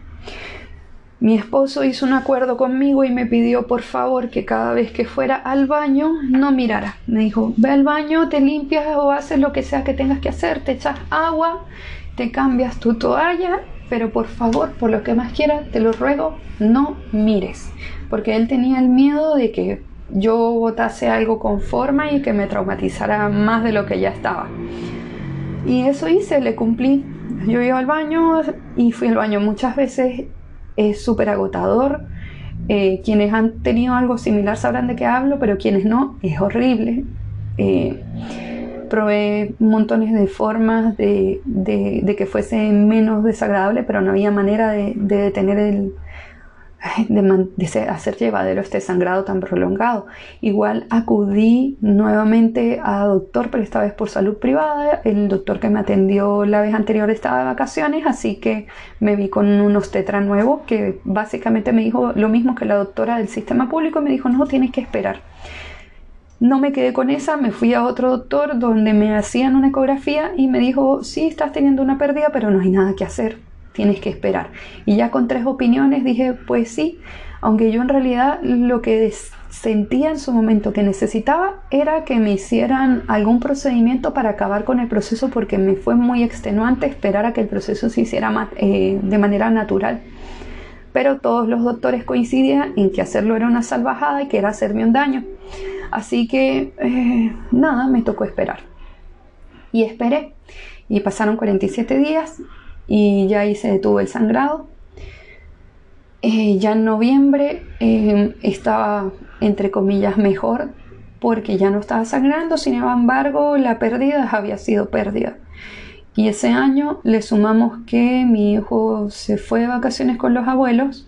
Mi esposo hizo un acuerdo conmigo y me pidió por favor que cada vez que fuera al baño no mirara. Me dijo, ve al baño, te limpias o haces lo que sea que tengas que hacer, te echas agua, te cambias tu toalla, pero por favor, por lo que más quieras, te lo ruego, no mires. Porque él tenía el miedo de que yo votase algo con forma y que me traumatizara más de lo que ya estaba. Y eso hice, le cumplí. Yo iba al baño y fui al baño muchas veces. Es súper agotador. Eh, quienes han tenido algo similar sabrán de qué hablo, pero quienes no, es horrible. Eh, probé montones de formas de, que fuese menos desagradable, pero no había manera de detener el, de, hacer llevadero este sangrado tan prolongado. Igual acudí nuevamente a doctor, pero esta vez por salud privada. El doctor que me atendió la vez anterior estaba de vacaciones, así que me vi con un obstetra nuevo que básicamente me dijo lo mismo que la doctora del sistema público. Me dijo, no, tienes que esperar. No me quedé con esa, me fui a otro doctor donde me hacían una ecografía y me dijo, sí, estás teniendo una pérdida, pero no hay nada que hacer tienes que esperar. Y ya con tres opiniones dije, pues sí, aunque yo en realidad lo que sentía en su momento que necesitaba era que me hicieran algún procedimiento para acabar con el proceso porque me fue muy extenuante esperar a que el proceso se hiciera eh, de manera natural. Pero todos los doctores coincidían en que hacerlo era una salvajada y que era hacerme un daño. Así que eh, nada, me tocó esperar. Y esperé. Y pasaron 47 días y ya ahí se detuvo el sangrado. Eh, ya en noviembre eh, estaba, entre comillas, mejor porque ya no estaba sangrando, sin embargo, la pérdida había sido pérdida. Y ese año le sumamos que mi hijo se fue de vacaciones con los abuelos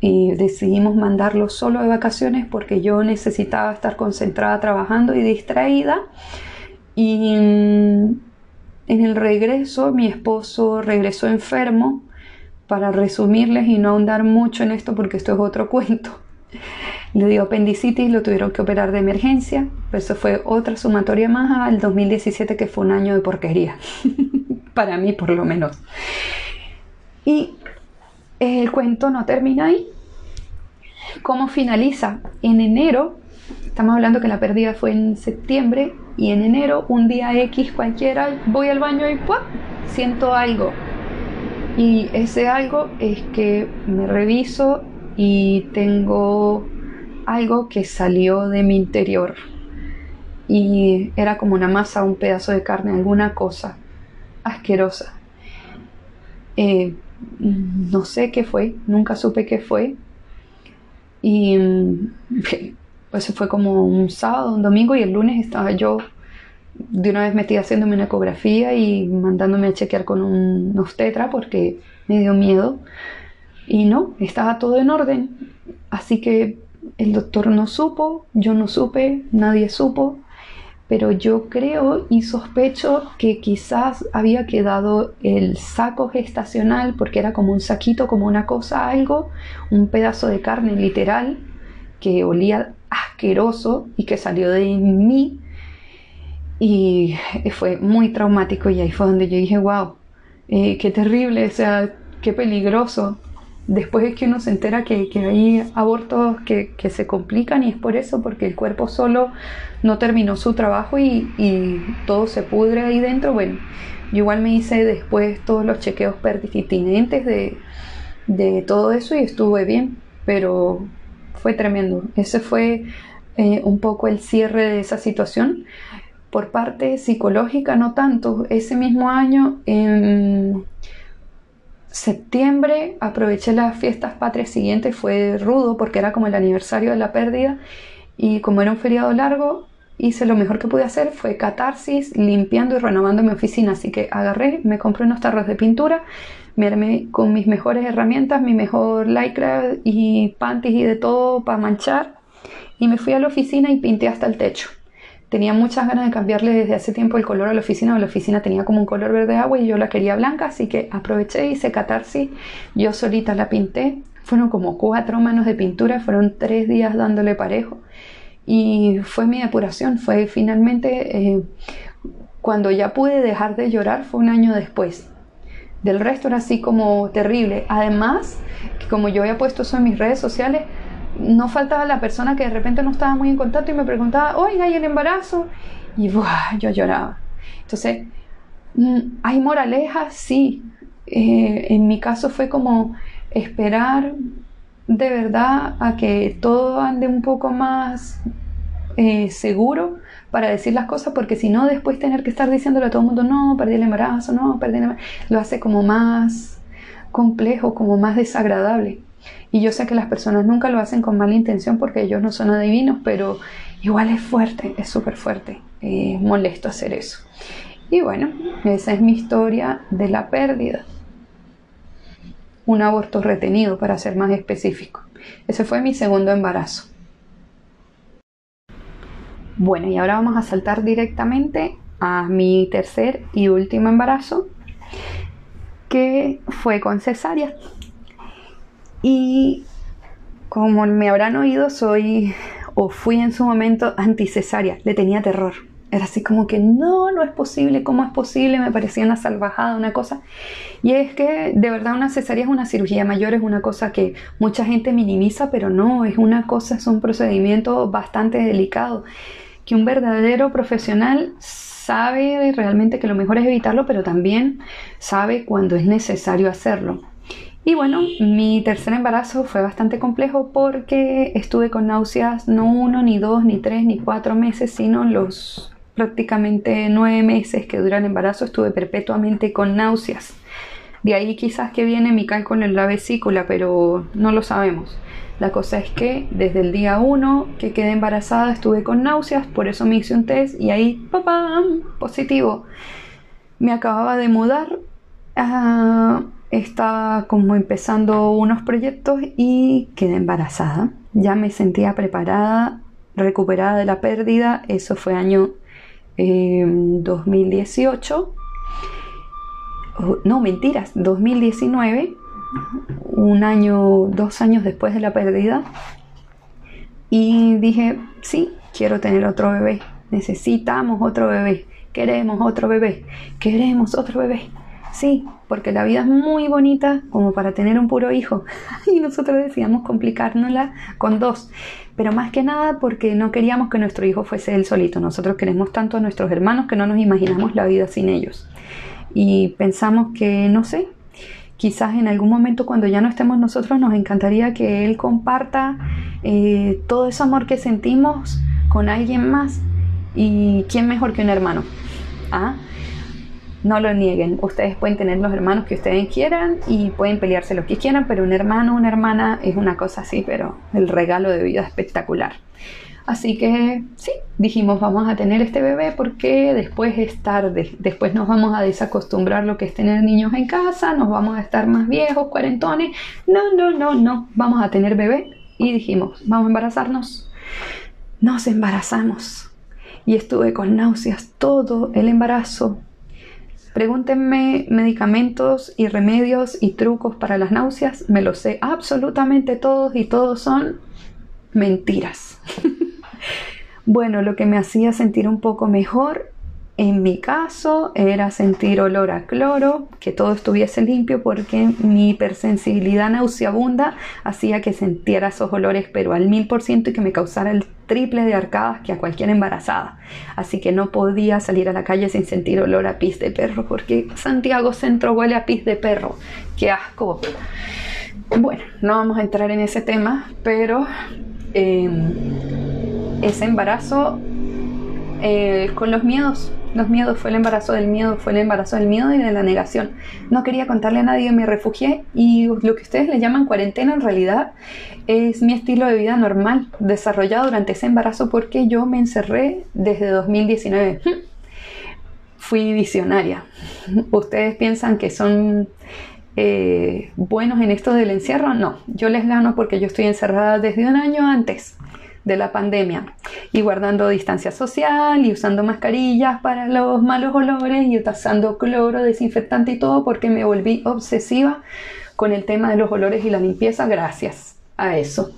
y decidimos mandarlo solo de vacaciones porque yo necesitaba estar concentrada trabajando y distraída. Y mm, en el regreso, mi esposo regresó enfermo, para resumirles y no ahondar mucho en esto porque esto es otro cuento. Le dio apendicitis, lo tuvieron que operar de emergencia, eso fue otra sumatoria más al 2017 que fue un año de porquería, para mí por lo menos. Y el cuento no termina ahí. ¿Cómo finaliza? En enero Estamos hablando que la pérdida fue en septiembre y en enero, un día X cualquiera, voy al baño y ¡pum! siento algo. Y ese algo es que me reviso y tengo algo que salió de mi interior. Y era como una masa, un pedazo de carne, alguna cosa asquerosa. Eh, no sé qué fue, nunca supe qué fue. Y Eso fue como un sábado, un domingo y el lunes estaba yo de una vez metida haciéndome una ecografía y mandándome a chequear con un obstetra porque me dio miedo. Y no, estaba todo en orden. Así que el doctor no supo, yo no supe, nadie supo. Pero yo creo y sospecho que quizás había quedado el saco gestacional, porque era como un saquito, como una cosa, algo, un pedazo de carne literal, que olía asqueroso y que salió de mí y fue muy traumático y ahí fue donde yo dije, wow, eh, qué terrible, o sea, qué peligroso. Después es que uno se entera que, hay abortos que, se complican y es por eso, porque el cuerpo solo no terminó su trabajo y, todo se pudre ahí dentro. Bueno, yo igual me hice después todos los chequeos pertinentes de, de todo eso y estuve bien, pero fue tremendo. Ese fue eh, un poco el cierre de esa situación. Por parte psicológica, no tanto. Ese mismo año, en septiembre, aproveché las fiestas patrias siguientes. Fue rudo porque era como el aniversario de la pérdida. Y como era un feriado largo, hice lo mejor que pude hacer fue catarsis, limpiando y renovando mi oficina. Así que agarré, me compré unos tarros de pintura, me armé con mis mejores herramientas, mi mejor lycra y panties y de todo para manchar. Y me fui a la oficina y pinté hasta el techo. Tenía muchas ganas de cambiarle desde hace tiempo el color a la oficina. La oficina tenía como un color verde agua y yo la quería blanca, así que aproveché hice catarsis. Yo solita la pinté. Fueron como cuatro manos de pintura, fueron tres días dándole parejo y fue mi depuración, fue finalmente eh, cuando ya pude dejar de llorar, fue un año después. Del resto era así como terrible. Además, como yo había puesto eso en mis redes sociales, no faltaba la persona que de repente no estaba muy en contacto y me preguntaba, oiga, ¿y el embarazo? Y yo lloraba. Entonces, mm, ¿hay moralejas? Sí. Eh, en mi caso fue como esperar de verdad a que todo ande un poco más eh, seguro para decir las cosas, porque si no, después tener que estar diciéndole a todo el mundo, no, perdí el embarazo, no, perdí el embarazo, lo hace como más complejo, como más desagradable. Y yo sé que las personas nunca lo hacen con mala intención porque ellos no son adivinos, pero igual es fuerte, es súper fuerte, es molesto hacer eso. Y bueno, esa es mi historia de la pérdida un aborto retenido, para ser más específico. Ese fue mi segundo embarazo. Bueno, y ahora vamos a saltar directamente a mi tercer y último embarazo, que fue con cesárea. Y como me habrán oído, soy o fui en su momento anticesárea, le tenía terror. Era así como que no, no es posible, ¿cómo es posible? Me parecía una salvajada, una cosa. Y es que de verdad una cesárea es una cirugía mayor, es una cosa que mucha gente minimiza, pero no, es una cosa, es un procedimiento bastante delicado. Que un verdadero profesional sabe realmente que lo mejor es evitarlo, pero también sabe cuando es necesario hacerlo. Y bueno, mi tercer embarazo fue bastante complejo porque estuve con náuseas no uno, ni dos, ni tres, ni cuatro meses, sino los prácticamente nueve meses que dura el embarazo estuve perpetuamente con náuseas. De ahí quizás que viene mi cálculo en la vesícula, pero no lo sabemos. La cosa es que desde el día 1 que quedé embarazada estuve con náuseas, por eso me hice un test y ahí, papá, positivo. Me acababa de mudar, ah, estaba como empezando unos proyectos y quedé embarazada. Ya me sentía preparada, recuperada de la pérdida, eso fue año 2018, no mentiras, 2019, un año, dos años después de la pérdida, y dije, sí, quiero tener otro bebé, necesitamos otro bebé, queremos otro bebé, queremos otro bebé. Sí, porque la vida es muy bonita como para tener un puro hijo. Y nosotros decíamos complicárnosla con dos. Pero más que nada porque no queríamos que nuestro hijo fuese él solito. Nosotros queremos tanto a nuestros hermanos que no nos imaginamos la vida sin ellos. Y pensamos que, no sé, quizás en algún momento cuando ya no estemos nosotros nos encantaría que él comparta eh, todo ese amor que sentimos con alguien más. ¿Y quién mejor que un hermano? ¿Ah? No lo nieguen. Ustedes pueden tener los hermanos que ustedes quieran y pueden pelearse lo que quieran, pero un hermano, una hermana es una cosa así, pero el regalo de vida espectacular. Así que sí, dijimos vamos a tener este bebé porque después es tarde, después nos vamos a desacostumbrar lo que es tener niños en casa, nos vamos a estar más viejos, cuarentones. No, no, no, no, vamos a tener bebé y dijimos vamos a embarazarnos. Nos embarazamos y estuve con náuseas todo el embarazo, Pregúntenme medicamentos y remedios y trucos para las náuseas, me los sé absolutamente todos y todos son mentiras. bueno, lo que me hacía sentir un poco mejor en mi caso era sentir olor a cloro, que todo estuviese limpio porque mi hipersensibilidad nauseabunda hacía que sintiera esos olores pero al mil por ciento y que me causara el triple de arcadas que a cualquier embarazada. Así que no podía salir a la calle sin sentir olor a pis de perro porque Santiago Centro huele a pis de perro. ¡Qué asco! Bueno, no vamos a entrar en ese tema, pero em, ese embarazo eh, con los miedos los miedos, fue el embarazo del miedo, fue el embarazo del miedo y de la negación. No quería contarle a nadie, me refugié y lo que ustedes le llaman cuarentena en realidad es mi estilo de vida normal, desarrollado durante ese embarazo porque yo me encerré desde 2019. Fui visionaria. Ustedes piensan que son eh, buenos en esto del encierro. No, yo les gano porque yo estoy encerrada desde un año antes de la pandemia y guardando distancia social y usando mascarillas para los malos olores y usando cloro, desinfectante y todo porque me volví obsesiva con el tema de los olores y la limpieza gracias a eso.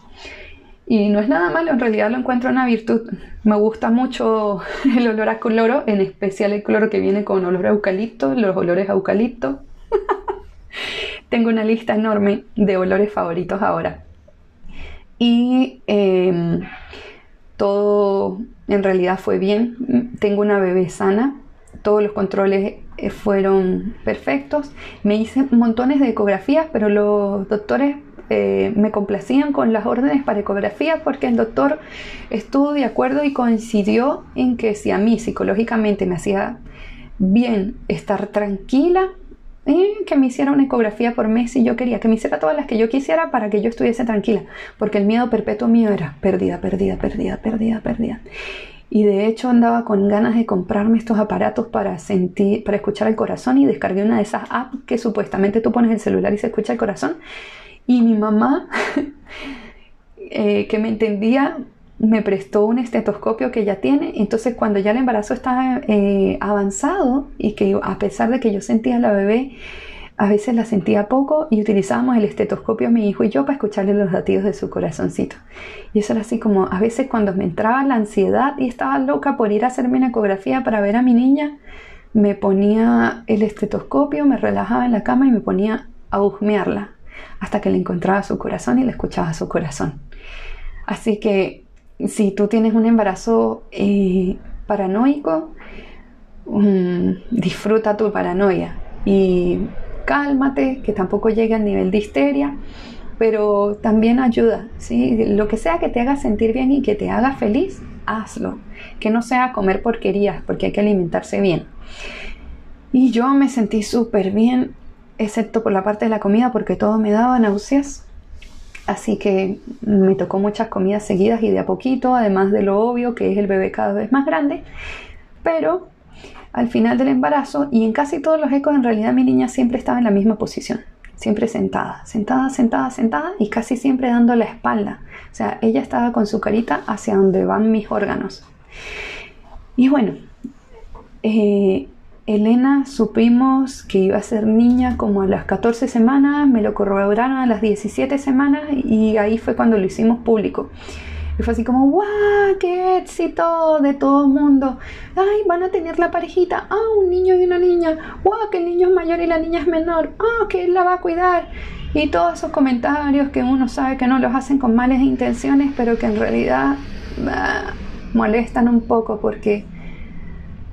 Y no es nada malo, en realidad lo encuentro una virtud. Me gusta mucho el olor a cloro, en especial el cloro que viene con olor a eucalipto, los olores a eucalipto. Tengo una lista enorme de olores favoritos ahora y em, todo en realidad fue bien. Tengo una bebé sana, todos los controles eh, fueron perfectos. Me hice montones de ecografías, pero los doctores eh, me complacían con las órdenes para ecografía porque el doctor estuvo de acuerdo y coincidió en que si a mí psicológicamente me hacía bien estar tranquila, que me hiciera una ecografía por mes si yo quería, que me hiciera todas las que yo quisiera para que yo estuviese tranquila, porque el miedo perpetuo mío era pérdida, pérdida, pérdida, pérdida, pérdida. Y de hecho andaba con ganas de comprarme estos aparatos para sentir, para escuchar el corazón y descargué una de esas apps que supuestamente tú pones el celular y se escucha el corazón. Y mi mamá, eh, que me entendía, me prestó un estetoscopio que ella tiene, entonces cuando ya el embarazo estaba eh, avanzado y que a pesar de que yo sentía la bebé, a veces la sentía poco y utilizábamos el estetoscopio mi hijo y yo para escucharle los latidos de su corazoncito. Y eso era así como a veces cuando me entraba la ansiedad y estaba loca por ir a hacerme una ecografía para ver a mi niña, me ponía el estetoscopio, me relajaba en la cama y me ponía a husmearla hasta que le encontraba su corazón y le escuchaba su corazón. Así que si tú tienes un embarazo eh, paranoico, mm, disfruta tu paranoia y cálmate, que tampoco llegue al nivel de histeria, pero también ayuda, ¿sí? Lo que sea que te haga sentir bien y que te haga feliz, hazlo. Que no sea comer porquerías, porque hay que alimentarse bien. Y yo me sentí súper bien, excepto por la parte de la comida, porque todo me daba náuseas. Así que me tocó muchas comidas seguidas y de a poquito, además de lo obvio que es el bebé cada vez más grande. Pero al final del embarazo y en casi todos los ecos en realidad mi niña siempre estaba en la misma posición, siempre sentada, sentada, sentada, sentada y casi siempre dando la espalda. O sea, ella estaba con su carita hacia donde van mis órganos. Y bueno, eh, Elena supimos que iba a ser niña como a las 14 semanas, me lo corroboraron a las 17 semanas y ahí fue cuando lo hicimos público. Y fue así como, ¡guau! ¡Qué éxito de todo el mundo! ¡Ay, van a tener la parejita! ¡Ah, un niño y una niña! ¡Guau! Que el niño es mayor y la niña es menor! ¡Ah, que él la va a cuidar! Y todos esos comentarios que uno sabe que no los hacen con malas intenciones, pero que en realidad molestan un poco porque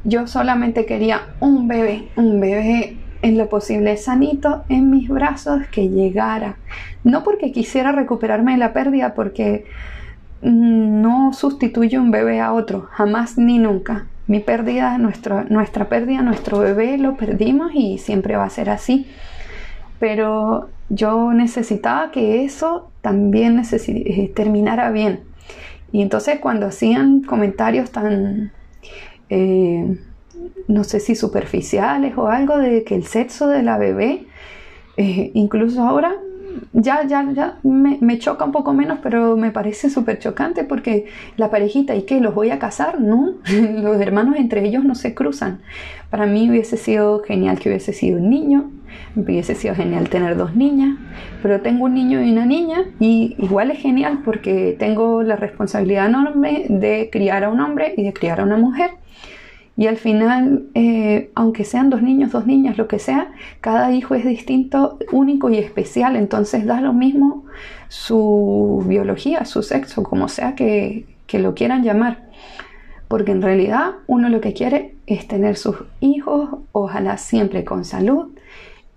yo solamente quería un bebé, un bebé en lo posible sanito en mis brazos que llegara. No porque quisiera recuperarme de la pérdida, porque no sustituye un bebé a otro, jamás ni nunca. Mi pérdida, nuestra, nuestra pérdida, nuestro bebé lo perdimos y siempre va a ser así. Pero yo necesitaba que eso también eh, terminara bien. Y entonces cuando hacían comentarios tan eh, no sé si superficiales o algo de que el sexo de la bebé, eh, incluso ahora ya, ya, ya me, choca un poco menos, pero me parece súper chocante porque la parejita, ¿y qué? ¿Los voy a casar? No, los hermanos entre ellos no se cruzan. Para mí hubiese sido genial que hubiese sido un niño, hubiese sido genial tener dos niñas, pero tengo un niño y una niña y igual es genial porque tengo la responsabilidad enorme de criar a un hombre y de criar a una mujer. Y al final, eh, aunque sean dos niños, dos niñas, lo que sea, cada hijo es distinto, único y especial. Entonces da lo mismo su biología, su sexo, como sea que, lo quieran llamar. Porque en realidad uno lo que quiere es tener sus hijos, ojalá siempre con salud,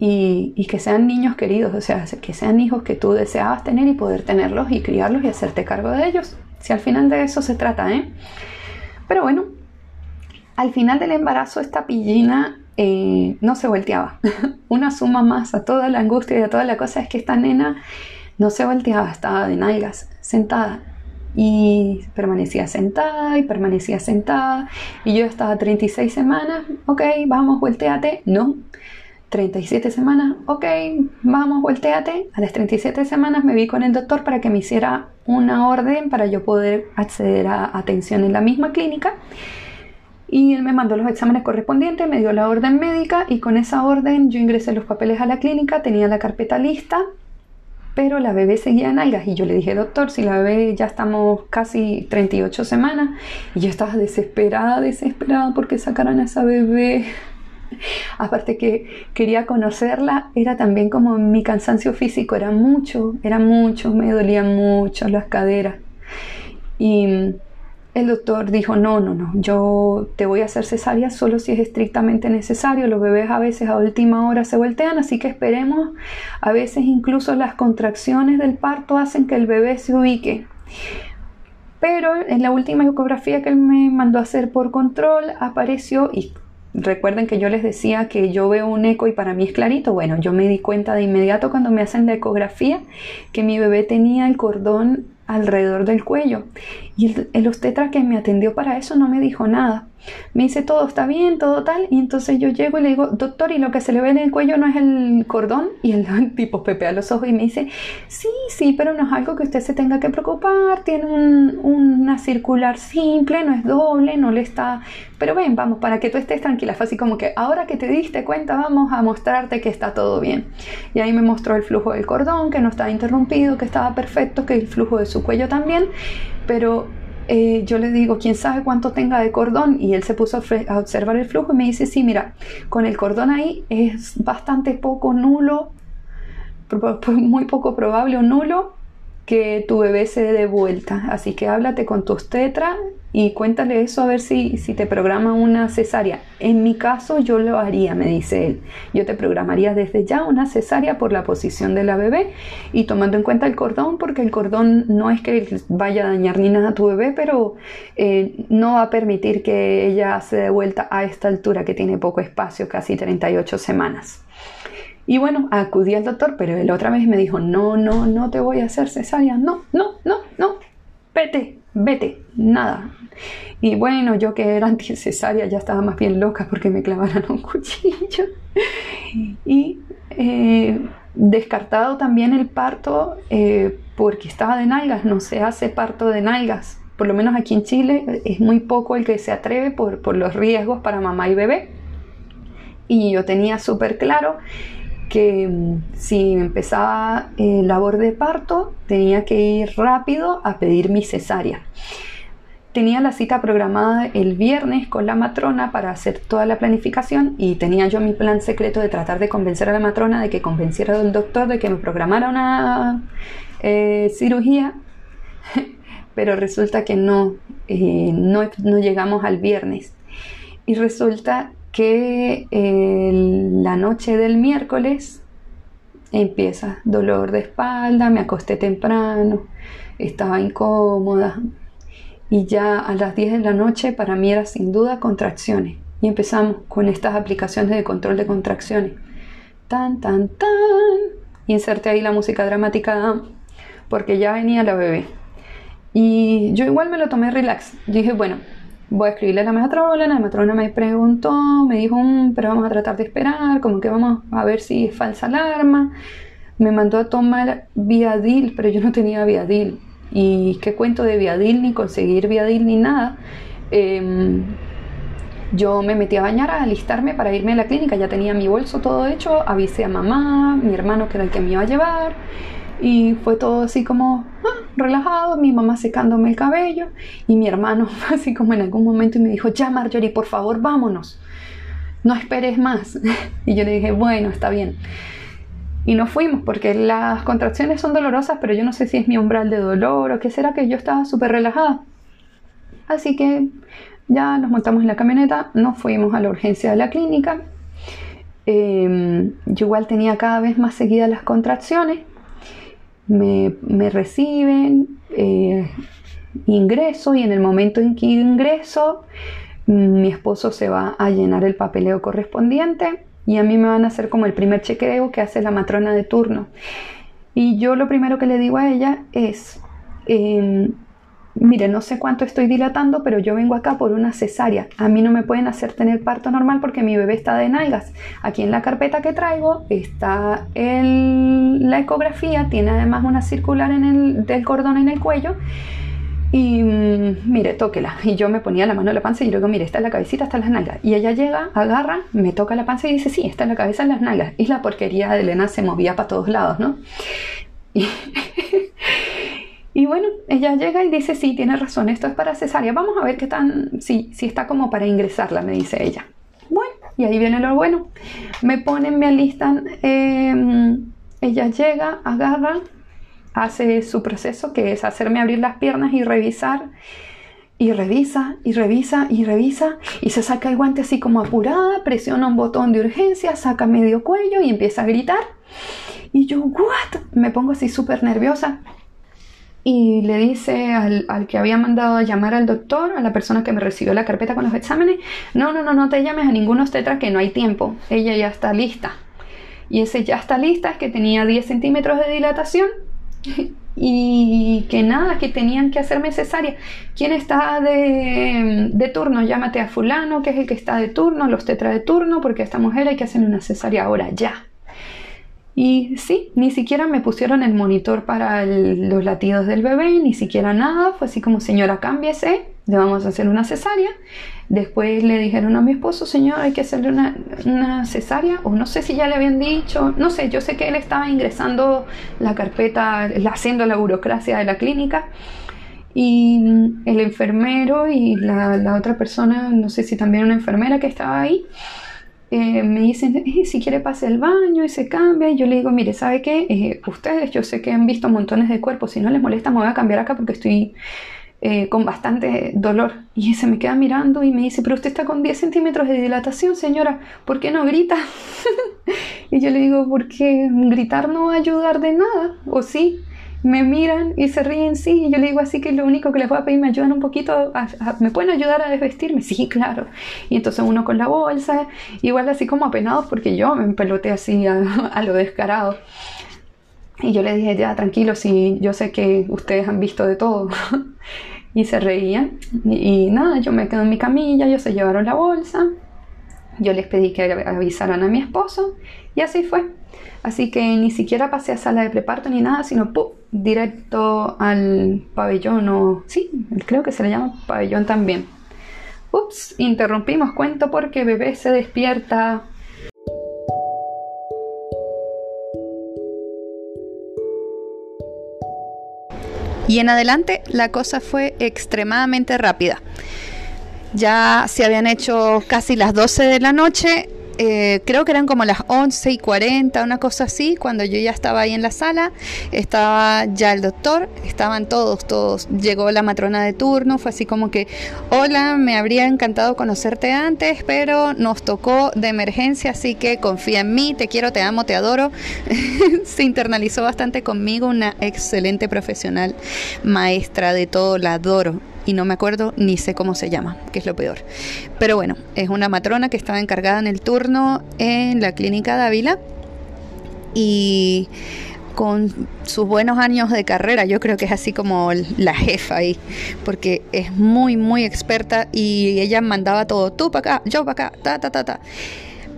y, que sean niños queridos, o sea, que sean hijos que tú deseabas tener y poder tenerlos y criarlos y hacerte cargo de ellos. Si al final de eso se trata, ¿eh? Pero bueno, al final del embarazo esta pillina eh, no se volteaba. Una suma más a toda la angustia y a toda la cosa es que esta nena no se volteaba, estaba de nalgas, sentada. Y permanecía sentada y permanecía sentada. Y yo estaba 36 semanas, ok, vamos, volteate. No, 37 semanas, ok, vamos, volteate. A las 37 semanas me vi con el doctor para que me hiciera una orden para yo poder acceder a atención en la misma clínica. Y él me mandó los exámenes correspondientes, me dio la orden médica y con esa orden yo ingresé los papeles a la clínica, tenía la carpeta lista, pero la bebé seguía en algas y yo le dije, doctor, si la bebé ya estamos casi 38 semanas y yo estaba desesperada, desesperada porque sacaran a esa bebé. Aparte que quería conocerla, era también como mi cansancio físico, era mucho, era mucho, me dolían mucho las caderas. Y el doctor dijo, no, no, no, yo te voy a hacer cesárea solo si es estrictamente necesario. Los bebés a veces a última hora se voltean, así que esperemos. A veces incluso las contracciones del parto hacen que el bebé se ubique. Pero en la última ecografía que él me mandó a hacer por control apareció, y recuerden que yo les decía que yo veo un eco y para mí es clarito. Bueno, yo me di cuenta de inmediato cuando me hacen la ecografía que mi bebé tenía el cordón alrededor del cuello. Y el, obstetra que me atendió para eso no me dijo nada. Me dice todo está bien, todo tal. Y entonces yo llego y le digo, doctor, ¿y lo que se le ve en el cuello no es el cordón? Y el tipo pepea los ojos y me dice, sí, sí, pero no es algo que usted se tenga que preocupar. Tiene una circular simple, no es doble, no le está... Pero ven, vamos, para que tú estés tranquila. Fue así como que ahora que te diste cuenta, vamos a mostrarte que está todo bien. Y ahí me mostró el flujo del cordón, que no estaba interrumpido, que estaba perfecto, que el flujo de su cuello también. Pero eh, yo le digo, ¿quién sabe cuánto tenga de cordón? Y él se puso a, observar el flujo y me dice, sí, mira, con el cordón ahí es bastante poco nulo, muy poco probable o nulo que tu bebé se dé de vuelta. Así que háblate con tu obstetra y cuéntale eso a ver si, si te programa una cesárea. En mi caso yo lo haría, me dice él. Yo te programaría desde ya una cesárea por la posición de la bebé y tomando en cuenta el cordón, porque el cordón no es que vaya a dañar ni nada a tu bebé, pero eh, no va a permitir que ella se dé vuelta a esta altura que tiene poco espacio, casi 38 semanas. Y bueno, acudí al doctor, pero él otra vez me dijo, no, no, no te voy a hacer cesárea, no, no, no, no, vete, vete, nada. Y bueno, yo que era anti cesárea ya estaba más bien loca porque me clavaran un cuchillo. Y eh, descartado también el parto eh, porque estaba de nalgas, no se hace parto de nalgas. Por lo menos aquí en Chile es muy poco el que se atreve por, por los riesgos para mamá y bebé. Y yo tenía súper claro que mm, si empezaba eh, labor de parto tenía que ir rápido a pedir mi cesárea. Tenía la cita programada el viernes con la matrona para hacer toda la planificación y tenía yo mi plan secreto de tratar de convencer a la matrona de que convenciera al doctor de que me programara una eh, cirugía, pero resulta que no, eh, no, no llegamos al viernes. Y resulta que la noche del miércoles empieza dolor de espalda, me acosté temprano, estaba incómoda y ya a las 10 de la noche para mí era sin duda contracciones y empezamos con estas aplicaciones de control de contracciones. Tan, tan, tan. Inserté ahí la música dramática porque ya venía la bebé. Y yo igual me lo tomé relax. Dije, bueno, voy a escribirle a la matrona, la matrona me preguntó, me dijo, mm, pero vamos a tratar de esperar, como que vamos a ver si es falsa alarma. Me mandó a tomar Viadil, pero yo no tenía Viadil. Y qué cuento de Viadil, ni conseguir Viadil, ni nada. Em, yo me metí a bañar, a alistarme para irme a la clínica, ya tenía mi bolso todo hecho, avisé a mamá, mi hermano que era el que me iba a llevar y fue todo así como relajado, mi mamá secándome el cabello y mi hermano así como en algún momento me dijo, ya Marjorie, por favor, vámonos, no esperes más. y yo le dije, bueno, está bien. Y nos fuimos porque las contracciones son dolorosas, pero yo no sé si es mi umbral de dolor o qué será que yo estaba súper relajada. Así que ya nos montamos en la camioneta, nos fuimos a la urgencia de la clínica. Em, yo igual tenía cada vez más seguidas las contracciones me, reciben, eh, ingreso y en el momento en que ingreso mi esposo se va a llenar el papeleo correspondiente y a mí me van a hacer como el primer chequeo que hace la matrona de turno. Y yo lo primero que le digo a ella es, em, mire, no sé cuánto estoy dilatando, pero yo vengo acá por una cesárea. A mí no me pueden hacer tener parto normal porque mi bebé está de nalgas. Aquí en la carpeta que traigo está la ecografía, tiene además una circular en el, del cordón en el cuello y mm, mire, tóquela. Y yo me ponía la mano en la panza y yo digo, mire, está en la cabecita, está en las nalgas. Y ella llega, agarra, me toca la panza y dice, sí, está en la cabeza, las nalgas. Y la porquería de Elena se movía para todos lados, ¿no? Y, bueno, ella llega y dice, sí, tiene razón, esto es para cesárea. Vamos a ver qué tan, sí, sí está como para ingresarla, me dice ella. Bueno, y ahí viene lo bueno. Me ponen, me alistan, em, ella llega, agarra, hace su proceso, que es hacerme abrir las piernas y revisar. Y revisa, y revisa, y revisa, y se saca el guante así como apurada, presiona un botón de urgencia, saca medio cuello y empieza a gritar. Y yo, ¿what? Me pongo así súper nerviosa. Y le dice al, que había mandado a llamar al doctor, a la persona que me recibió la carpeta con los exámenes, no, no, no, no te llames a ninguno obstetra que no hay tiempo, ella ya está lista. Y ese ya está lista es que tenía 10 centímetros de dilatación y que nada, que tenían que hacerme cesárea. ¿Quién está de, de, turno? Llámate a fulano, que es el que está de turno, los tetra de turno, porque a esta mujer hay que hacer una cesárea ahora, ya. Y sí, ni siquiera me pusieron el monitor para los latidos del bebé, ni siquiera nada. Fue así como, señora, cámbiese, le vamos a hacer una cesárea. Después le dijeron a mi esposo, señor, hay que hacerle una, una, cesárea, o no sé si ya le habían dicho, no sé, yo sé que él estaba ingresando la carpeta, haciendo la burocracia de la clínica. Y el enfermero y la, la otra persona, no sé si también una enfermera que estaba ahí, eh, me dicen, eh, si quiere pase el baño y se cambia. Y yo le digo, mire, ¿sabe qué? Eh, ustedes, yo sé que han visto montones de cuerpos, si no les molesta me voy a cambiar acá porque estoy con bastante dolor. Y se me queda mirando y me dice, pero usted está con 10 centímetros de dilatación, señora, ¿por qué no grita? y yo le digo, porque gritar no va a ayudar de nada, ¿o sí? Me miran y se ríen, sí, y yo le digo así que lo único que les voy a pedir, me ayudan un poquito, ¿me pueden ayudar a desvestirme? Sí, claro. Y entonces uno con la bolsa, igual así como apenados porque yo me empeloté así a, lo descarado. Y yo le dije, ya, tranquilo, sí, yo sé que ustedes han visto de todo. y se reían. Y, y, nada, yo me quedo en mi camilla, ellos se llevaron la bolsa. Yo les pedí que avisaran a mi esposo y así fue. Así que ni siquiera pasé a sala de preparto ni nada, sino directo al pabellón o sí, creo que se le llama pabellón también. Ups, interrumpimos cuento porque bebé se despierta. Y en adelante la cosa fue extremadamente rápida. Ya se habían hecho casi las 12 de la noche eh, creo que eran como las 11 y 40, una cosa así, cuando yo ya estaba ahí en la sala, estaba ya el doctor, estaban todos, todos, llegó la matrona de turno, fue así como que, hola, me habría encantado conocerte antes, pero nos tocó de emergencia, así que confía en mí, te quiero, te amo, te adoro. Se internalizó bastante conmigo, una excelente profesional, maestra de todo, la adoro y no me acuerdo ni sé cómo se llama, que es lo peor. Pero bueno, es una matrona que estaba encargada en el turno en la clínica Dávila y con sus buenos años de carrera, yo creo que es así como la jefa ahí, porque es muy, muy experta y ella mandaba todo, tú para acá, yo para acá, ta, ta, ta, ta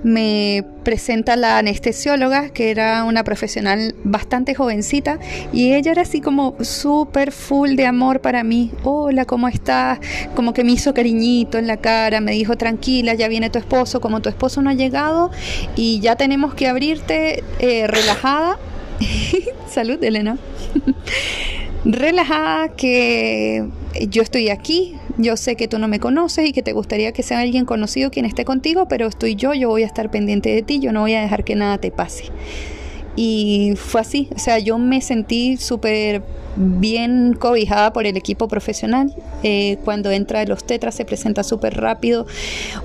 me presenta la anestesióloga, que era una profesional bastante jovencita, y ella era así como súper full de amor para mí. Hola, ¿cómo estás? Como que me hizo cariñito en la cara, me dijo, tranquila, ya viene tu esposo, como tu esposo no ha llegado y ya tenemos que abrirte eh, relajada. Salud, Elena. relajada que yo estoy aquí, yo sé que tú no me conoces y que te gustaría que sea alguien conocido quien esté contigo, pero estoy yo, yo voy a estar pendiente de ti, yo no voy a dejar que nada te pase. Y fue así, o sea, yo me sentí súper bien cobijada por el equipo profesional. Eh, cuando entra el obstetra se presenta súper rápido.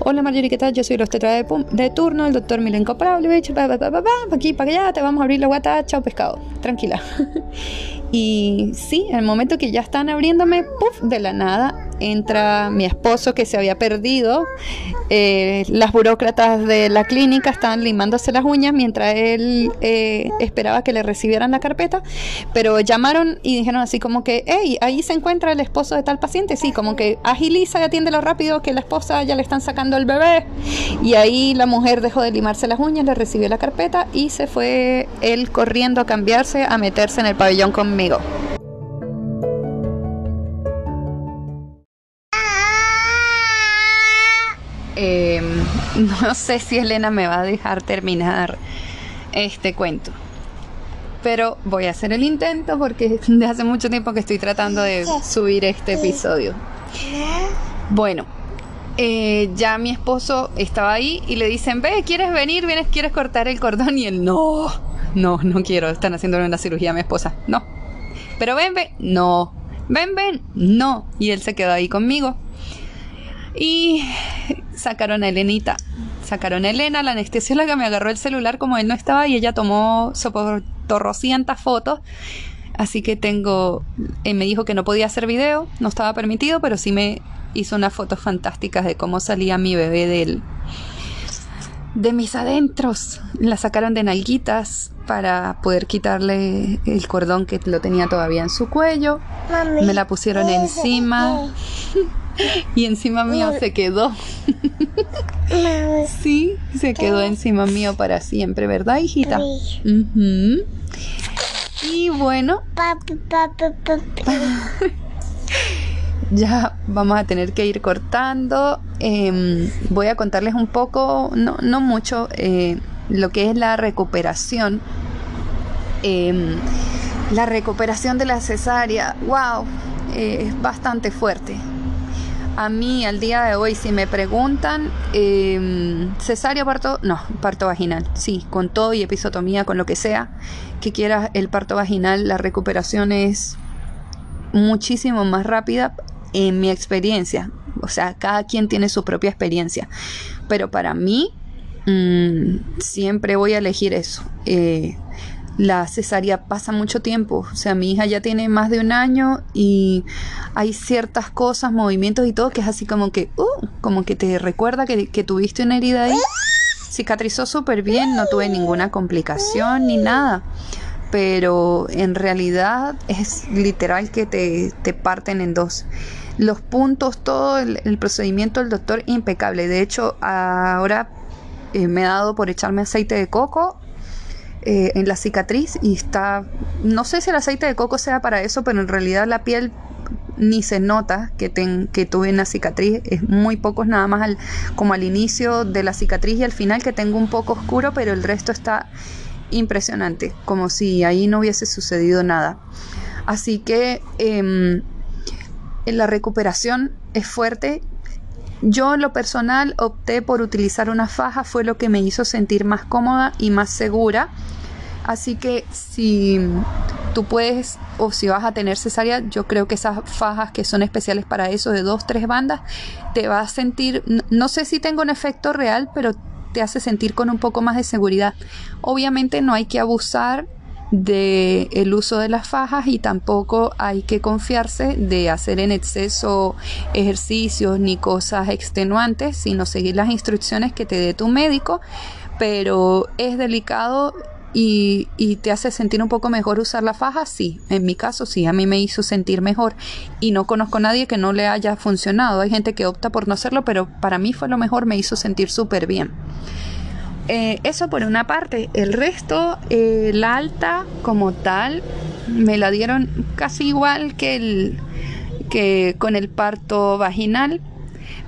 Hola Marjorie, ¿qué tal? Yo soy el obstetra de, de turno, el doctor Milenko Pavlovich, pa, pa, pa, pa, aquí, para allá, te vamos a abrir la guata, chao pescado, tranquila. y sí, el momento que ya están abriéndome, puff, de la nada entra mi esposo que se había perdido. Eh, las burócratas de la clínica estaban limándose las uñas mientras él eh, esperaba que le recibieran la carpeta, pero llamaron y dijeron así como que, hey, ahí se encuentra el esposo de tal paciente, sí, como que agiliza y atiéndelo rápido que la esposa ya le están sacando el bebé. Y ahí la mujer dejó de limarse las uñas, le recibió la carpeta y se fue él corriendo a cambiarse, a meterse en el pabellón conmigo. Em, no sé si Elena me va a dejar terminar este cuento. Pero voy a hacer el intento porque de hace mucho tiempo que estoy tratando de subir este episodio. Bueno, eh, ya mi esposo estaba ahí y le dicen, ve, ¿quieres venir? ¿Vienes? ¿Quieres cortar el cordón? Y él, no, no, no quiero, están haciéndole una cirugía a mi esposa, no. Pero ven, ven, no. Ven, ven, no. Y él se quedó ahí conmigo. Y sacaron a Elenita. Sacaron a Elena, la anestesióloga me agarró el celular como él no estaba y ella tomó soportorrocientas fotos. Así que tengo, eh, me dijo que no podía hacer video, no estaba permitido, pero sí me hizo unas fotos fantásticas de cómo salía mi bebé del, de mis adentros. La sacaron de nalguitas para poder quitarle el cordón que lo tenía todavía en su cuello. Me la pusieron encima. y encima mío se quedó. sí, se quedó encima mío para siempre, ¿verdad, hijita? Y bueno. ya vamos a tener que ir cortando. Em, voy a contarles un poco, no, no mucho, eh, lo que es la recuperación. Em, la recuperación de la cesárea, wow, eh, es bastante fuerte. A mí, al día de hoy, si me preguntan, eh, cesárea parto, no, parto vaginal, sí, con todo y episotomía, con lo que sea que quiera el parto vaginal, la recuperación es muchísimo más rápida en mi experiencia. O sea, cada quien tiene su propia experiencia. Pero para mí, mm, siempre voy a elegir eso. Eh, la cesárea pasa mucho tiempo. O sea, mi hija ya tiene más de un año y hay ciertas cosas, movimientos y todo que es así como que, uh, como que te recuerda que, tuviste una herida ahí. Cicatrizó súper bien, no tuve ninguna complicación ni nada pero en realidad es literal que te, te parten en dos. Los puntos, todo el, procedimiento del doctor impecable. De hecho, ahora eh, me he dado por echarme aceite de coco eh, en la cicatriz y está, no sé si el aceite de coco sea para eso, pero en realidad la piel ni se nota que, que tuve una cicatriz, es muy pocos nada más al, como al inicio de la cicatriz y al final que tengo un poco oscuro, pero el resto está impresionante, como si ahí no hubiese sucedido nada. Así que em, la recuperación es fuerte. Yo en lo personal opté por utilizar una faja, fue lo que me hizo sentir más cómoda y más segura. Así que si tú puedes o si vas a tener cesárea, yo creo que esas fajas que son especiales para eso de dos, tres bandas, te vas a sentir, no sé si tengo un efecto real, pero te hace sentir con un poco más de seguridad. Obviamente no hay que abusar de el uso de las fajas y tampoco hay que confiarse de hacer en exceso ejercicios ni cosas extenuantes, sino seguir las instrucciones que te dé tu médico, pero es delicado y, y, te hace sentir un poco mejor usar la faja, sí, en mi caso sí, a mí me hizo sentir mejor y no conozco a nadie que no le haya funcionado, hay gente que opta por no hacerlo, pero para mí fue lo mejor, me hizo sentir súper bien. Eh, eso por una parte, el resto, eh, la alta como tal, me la dieron casi igual que, el, que con el parto vaginal,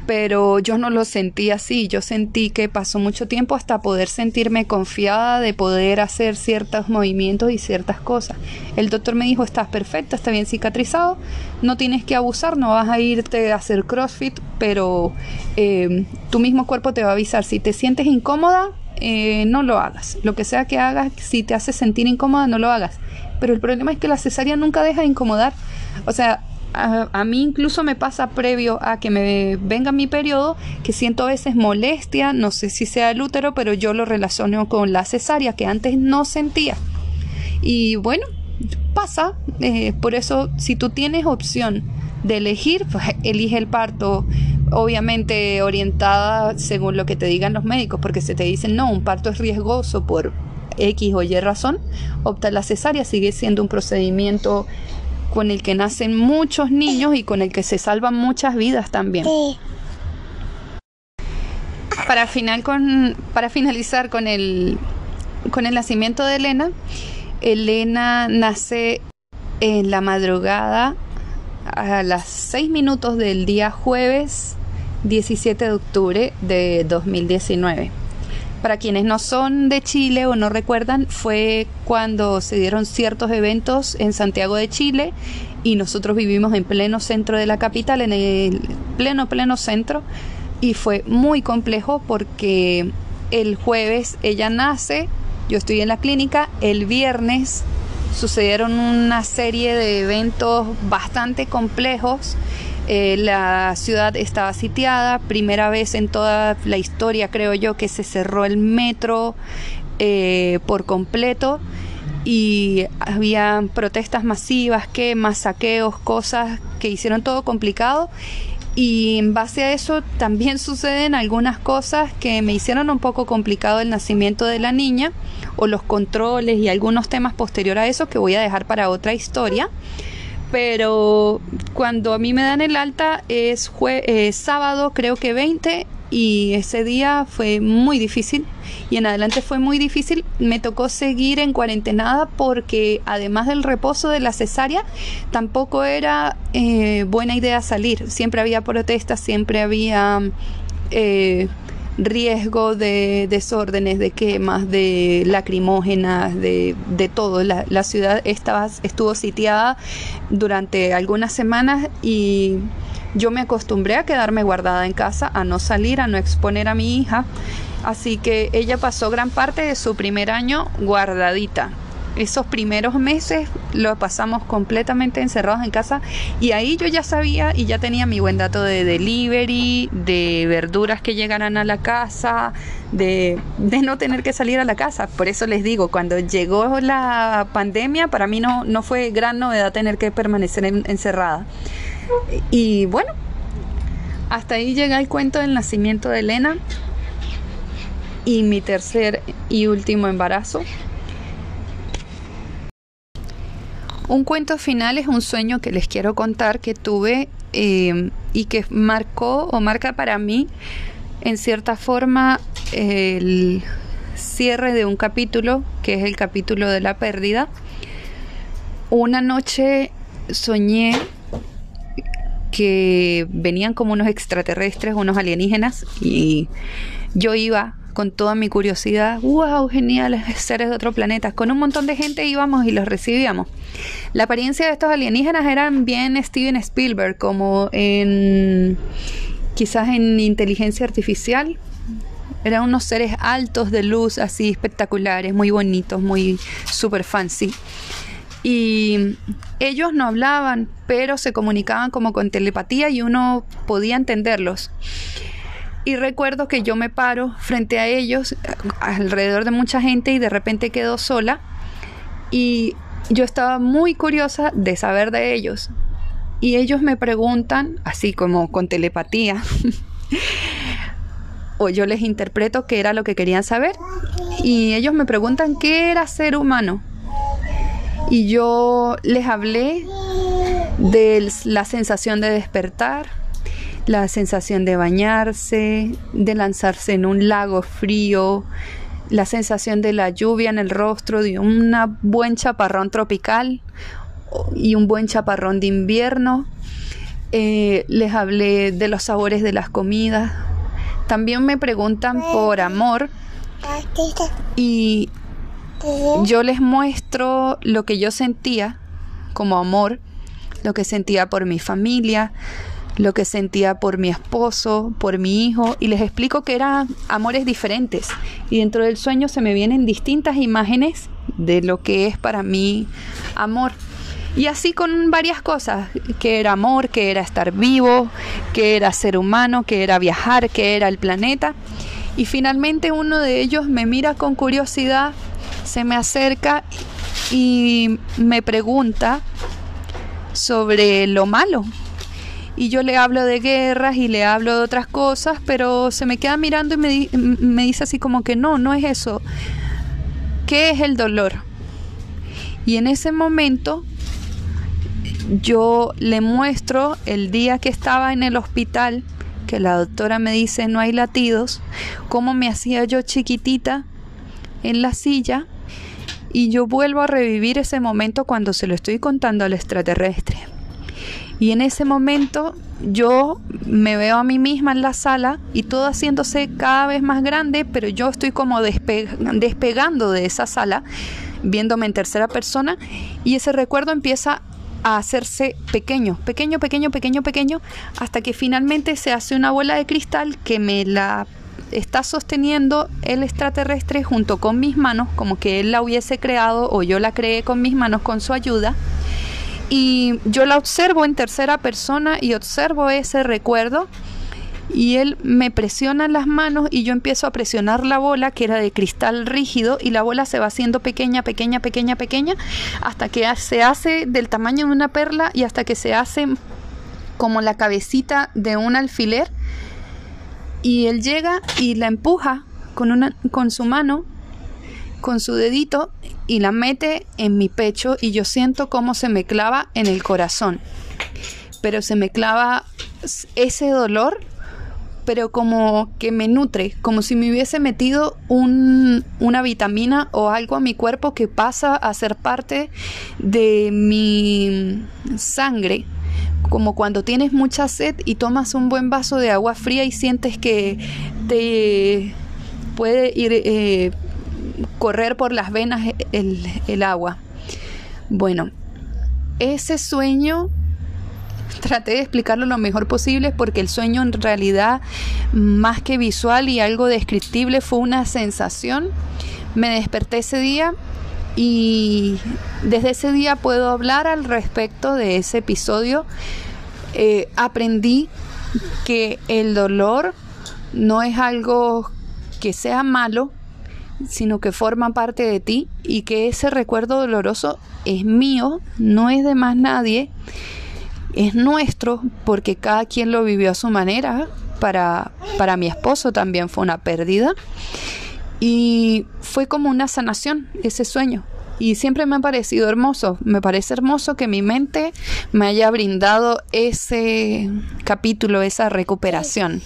pero yo no lo sentí así, yo sentí que pasó mucho tiempo hasta poder sentirme confiada de poder hacer ciertos movimientos y ciertas cosas. El doctor me dijo, estás perfecta, está bien cicatrizado, no tienes que abusar, no vas a irte a hacer CrossFit, pero eh, tu mismo cuerpo te va a avisar, si te sientes incómoda, eh, no lo hagas. Lo que sea que hagas, si te hace sentir incómoda, no lo hagas. Pero el problema es que la cesárea nunca deja de incomodar. O sea, a, mí incluso me pasa previo a que me venga mi periodo que siento a veces molestia, no sé si sea el útero, pero yo lo relaciono con la cesárea que antes no sentía. Y bueno, pasa. Eh, por eso, si tú tienes opción de elegir, pues elige el parto obviamente orientada según lo que te digan los médicos, porque se te dicen, no, un parto es riesgoso por X o Y razón, opta la cesárea, sigue siendo un procedimiento con el que nacen muchos niños y con el que se salvan muchas vidas también. Para, final con, para finalizar con el, con el nacimiento de Elena, Elena nace en la madrugada a las 6 minutos del día jueves 17 de octubre de 2019. Para quienes no son de Chile o no recuerdan, fue cuando se dieron ciertos eventos en Santiago de Chile y nosotros vivimos en pleno centro de la capital, en el pleno, pleno centro, y fue muy complejo porque el jueves ella nace, yo estoy en la clínica, el viernes sucedieron una serie de eventos bastante complejos eh, la ciudad estaba sitiada, primera vez en toda la historia creo yo que se cerró el metro eh, por completo. Y había protestas masivas, quemas, saqueos, cosas que hicieron todo complicado. Y en base a eso también suceden algunas cosas que me hicieron un poco complicado el nacimiento de la niña o los controles y algunos temas posterior a eso que voy a dejar para otra historia pero cuando a mí me dan el alta es eh, sábado, creo que 20, y ese día fue muy difícil y en adelante fue muy difícil. Me tocó seguir en cuarentenada porque además del reposo de la cesárea, tampoco era eh, buena idea salir. Siempre había protestas, siempre había... Eh, riesgo de desórdenes, de quemas, de lacrimógenas, de, de todo. La, la, ciudad estaba, estuvo sitiada durante algunas semanas y yo me acostumbré a quedarme guardada en casa, a no salir, a no exponer a mi hija. Así que ella pasó gran parte de su primer año guardadita esos primeros meses lo pasamos completamente encerrados en casa y ahí yo ya sabía y ya tenía mi buen dato de delivery, de verduras que llegaran a la casa, de, no tener que salir a la casa. Por eso les digo, cuando llegó la pandemia, para mí no, no fue gran novedad tener que permanecer encerrada. Y bueno, hasta ahí llega el cuento del nacimiento de Elena y mi tercer y último embarazo. Un cuento final es un sueño que les quiero contar que tuve eh, y que marcó o marca para mí en cierta forma el cierre de un capítulo, que es el capítulo de la pérdida. Una noche soñé que venían como unos extraterrestres, unos alienígenas, y yo iba con toda mi curiosidad, wow, geniales seres de otro planeta. Con un montón de gente íbamos y los recibíamos. La apariencia de estos alienígenas eran bien Steven Spielberg, como en quizás en inteligencia artificial. Eran unos seres altos de luz, así espectaculares, muy bonitos, muy super fancy. Y ellos no hablaban, pero se comunicaban como con telepatía y uno podía entenderlos. Y recuerdo que yo me paro frente a ellos, alrededor de mucha gente, y de repente quedo sola. Y yo estaba muy curiosa de saber de ellos. Y ellos me preguntan, así como con telepatía, o yo les interpreto qué era lo que querían saber. Y ellos me preguntan qué era ser humano. Y yo les hablé de la sensación de despertar, la sensación de bañarse, de lanzarse en un lago frío, la sensación de la lluvia en el rostro, de un buen chaparrón tropical y un buen chaparrón de invierno. Eh, les hablé de los sabores de las comidas. También me preguntan por amor y yo les muestro lo que yo sentía como amor, lo que sentía por mi familia, lo que sentía por mi esposo, por mi hijo, y les explico que eran amores diferentes. Y dentro del sueño se me vienen distintas imágenes de lo que es para mí amor. Y así con varias cosas, que era amor, que era estar vivo, que era ser humano, que era viajar, que era el planeta. Y finalmente uno de ellos me mira con curiosidad, se me acerca y me pregunta sobre lo malo, y yo le hablo de guerras y le hablo de otras cosas, pero se me queda mirando y me, dice así como que no, no es eso. ¿Qué es el dolor? Y en ese momento yo le muestro el día que estaba en el hospital, que la doctora me dice no hay latidos, cómo me hacía yo chiquitita en la silla y yo vuelvo a revivir ese momento cuando se lo estoy contando al extraterrestre. Y en ese momento yo me veo a mí misma en la sala y todo haciéndose cada vez más grande, pero yo estoy como despegando de esa sala, viéndome en tercera persona y ese recuerdo empieza a hacerse pequeño, pequeño, pequeño, pequeño, pequeño, hasta que finalmente se hace una bola de cristal que me la está sosteniendo el extraterrestre junto con mis manos, como que él la hubiese creado o yo la creé con mis manos con su ayuda. Y yo la observo en tercera persona y observo ese recuerdo y él me presiona las manos y yo empiezo a presionar la bola que era de cristal rígido y la bola se va haciendo pequeña, pequeña, pequeña, pequeña hasta que se hace del tamaño de una perla y hasta que se hace como la cabecita de un alfiler y él llega y la empuja con, una, con su mano, con su dedito y la mete en mi pecho y yo siento cómo se me clava en el corazón. Pero se me clava ese dolor pero como que me nutre, como si me hubiese metido una vitamina o algo a mi cuerpo que pasa a ser parte de mi sangre. Como cuando tienes mucha sed y tomas un buen vaso de agua fría y sientes que te puede ir eh, correr por las venas el, agua. Bueno, ese sueño traté de explicarlo lo mejor posible porque el sueño en realidad, más que visual y algo descriptible, fue una sensación. Me desperté ese día y desde ese día puedo hablar al respecto de ese episodio. Eh, aprendí que el dolor no es algo que sea malo, sino que forma parte de ti y que ese recuerdo doloroso es mío, no es de más nadie es nuestro porque cada quien lo vivió a su manera. Para, para mi esposo también fue una pérdida y fue como una sanación ese sueño. Y siempre me ha parecido hermoso, me parece hermoso que mi mente me haya brindado ese capítulo, esa recuperación.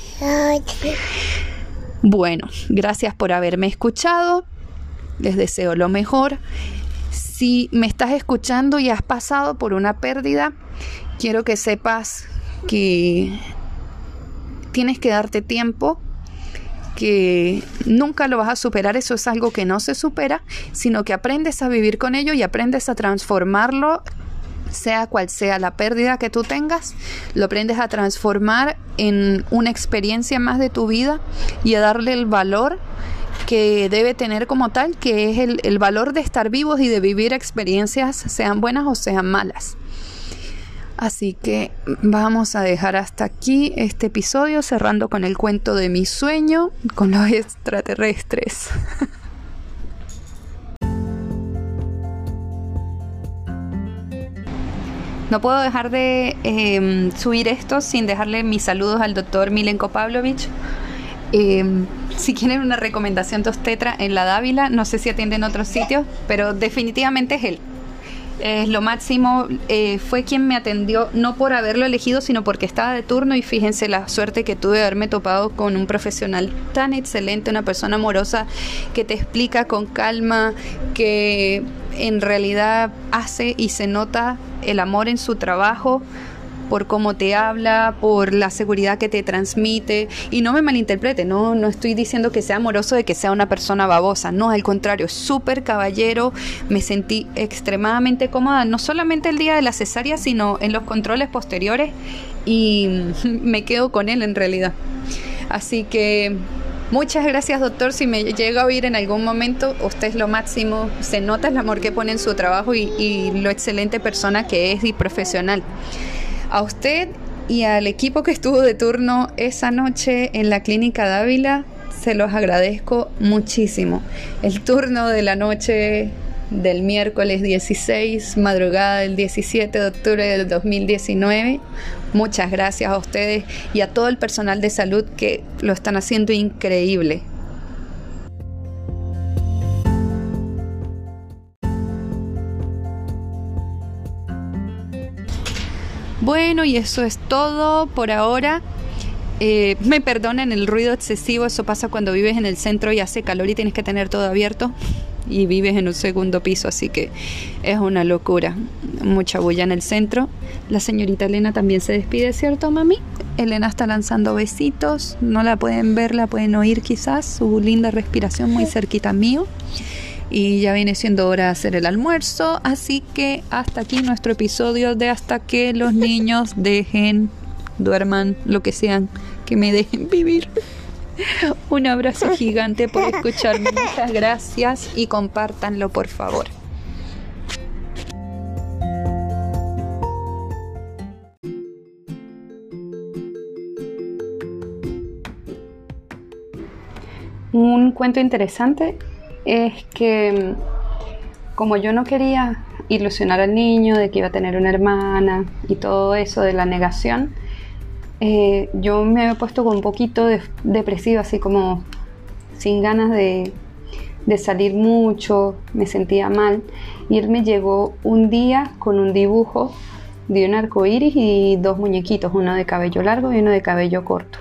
Bueno, gracias por haberme escuchado, les deseo lo mejor. Si me estás escuchando y has pasado por una pérdida, quiero que sepas que tienes que darte tiempo, que nunca lo vas a superar, eso es algo que no se supera, sino que aprendes a vivir con ello y aprendes a transformarlo, sea cual sea la pérdida que tú tengas, lo aprendes a transformar en una experiencia más de tu vida y a darle el valor que debe tener como tal, que es el, el valor de estar vivos y de vivir experiencias, sean buenas o sean malas. Así que vamos a dejar hasta aquí este episodio cerrando con el cuento de mi sueño con los extraterrestres. No puedo dejar de em, subir esto sin dejarle mis saludos al doctor Milenko Pavlovich. Em, si quieren una recomendación tostetra en la Dávila, no sé si atienden otros sitios, pero definitivamente es él es lo máximo. Eh, fue quien me atendió, no por haberlo elegido, sino porque estaba de turno y fíjense la suerte que tuve de haberme topado con un profesional tan excelente, una persona amorosa que te explica con calma, que en realidad hace y se nota el amor en su trabajo por cómo te habla, por la seguridad que te transmite. Y no me malinterprete, no, no estoy diciendo que sea amoroso de que sea una persona babosa, no, al contrario, súper caballero, me sentí extremadamente cómoda, no solamente el día de la cesárea, sino en los controles posteriores y me quedo con él en realidad. Así que Muchas gracias, doctor. Si me llega a oír en algún momento, usted es lo máximo. Se nota el amor que pone en su trabajo y, y, lo excelente persona que es y profesional. A usted y al equipo que estuvo de turno esa noche en la clínica Dávila, se los agradezco muchísimo. El turno de la noche del miércoles 16, madrugada del 17 de octubre del 2019. Muchas gracias a ustedes y a todo el personal de salud que lo están haciendo increíble. Bueno, y eso es todo por ahora. Eh, me perdonen el ruido excesivo, eso pasa cuando vives en el centro y hace calor y tienes que tener todo abierto y vives en un segundo piso, así que es una locura. Mucha bulla en el centro. La señorita Elena también se despide, ¿cierto, mami? Elena está lanzando besitos, no la pueden ver, la pueden oír quizás, su linda respiración muy cerquita mío. Y ya viene siendo hora de hacer el almuerzo, así que hasta aquí nuestro episodio de hasta que los niños dejen duerman, lo que sean, que me dejen vivir. Un abrazo gigante por escucharme. Muchas gracias y compártanlo, por favor. Un cuento interesante es que como yo no quería ilusionar al niño de que iba a tener una hermana y todo eso de la negación, eh, yo me había puesto con un poquito de, depresiva, así como sin ganas de, de salir mucho, me sentía mal. Y él me llegó un día con un dibujo de un arco iris y dos muñequitos, uno de cabello largo y uno de cabello corto.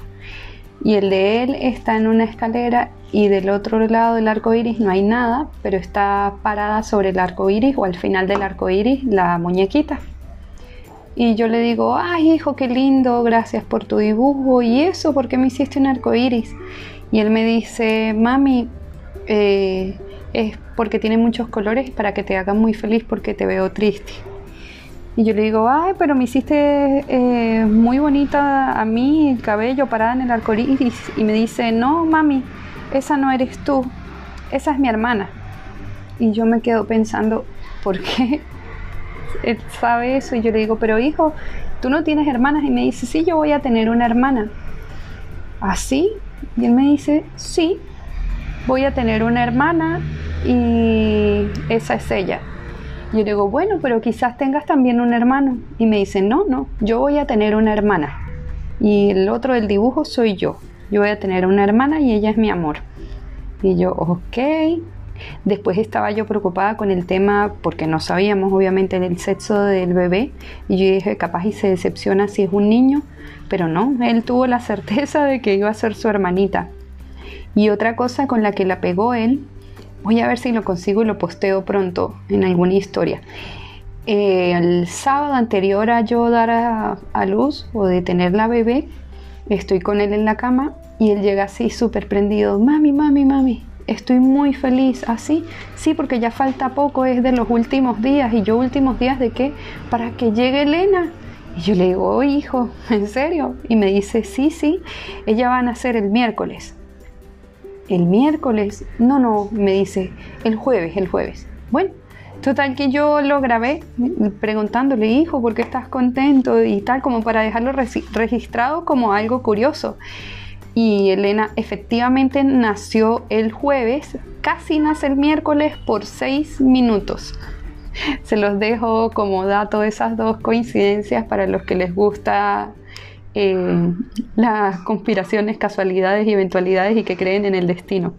Y el de él está en una escalera y del otro lado del arco iris no hay nada, pero está parada sobre el arco iris o al final del arco iris la muñequita. Y yo le digo, ay hijo, qué lindo, gracias por tu dibujo. ¿Y eso? ¿Por qué me hiciste un arco iris? Y él me dice, mami, eh, es porque tiene muchos colores para que te haga muy feliz porque te veo triste. Y yo le digo, ay, pero me hiciste eh, muy bonita a mí el cabello parada en el arco iris. Y me dice, no, mami, esa no eres tú, esa es mi hermana. Y yo me quedo pensando, ¿por qué él sabe eso y yo le digo, pero hijo, tú no tienes hermanas y me dice, sí, yo voy a tener una hermana. ¿Así? y él me dice, sí, voy a tener una hermana y esa es ella. yo le digo, bueno, pero quizás tengas también un hermano. Y me dice, no, no, yo voy a tener una hermana. Y el otro del dibujo soy yo. Yo voy a tener una hermana y ella es mi amor. Y yo, ok, Después estaba yo preocupada con el tema porque no sabíamos obviamente el sexo del bebé y yo dije capaz y se decepciona si es un niño, pero no, él tuvo la certeza de que iba a ser su hermanita. Y otra cosa con la que la pegó él, voy a ver si lo consigo y lo posteo pronto en alguna historia. el sábado anterior a yo dar a, a luz o de tener la bebé, estoy con él en la cama y él llega así súper prendido, mami, mami, mami, estoy muy feliz así, sí, porque ya falta poco, es de los últimos días, y yo últimos días de qué, para que llegue Elena. Y yo le digo, oh, hijo, ¿en serio? Y me dice, sí, sí, ella va a nacer el miércoles. ¿El miércoles? No, no, me dice, el jueves, el jueves. Bueno, total que yo lo grabé preguntándole, hijo, ¿por qué estás contento? Y tal, como para dejarlo registrado como algo curioso y Elena efectivamente nació el jueves, casi nace el miércoles por seis minutos. Se los dejo como dato esas dos coincidencias para los que les gusta eh, las conspiraciones, casualidades y eventualidades y que creen en el destino.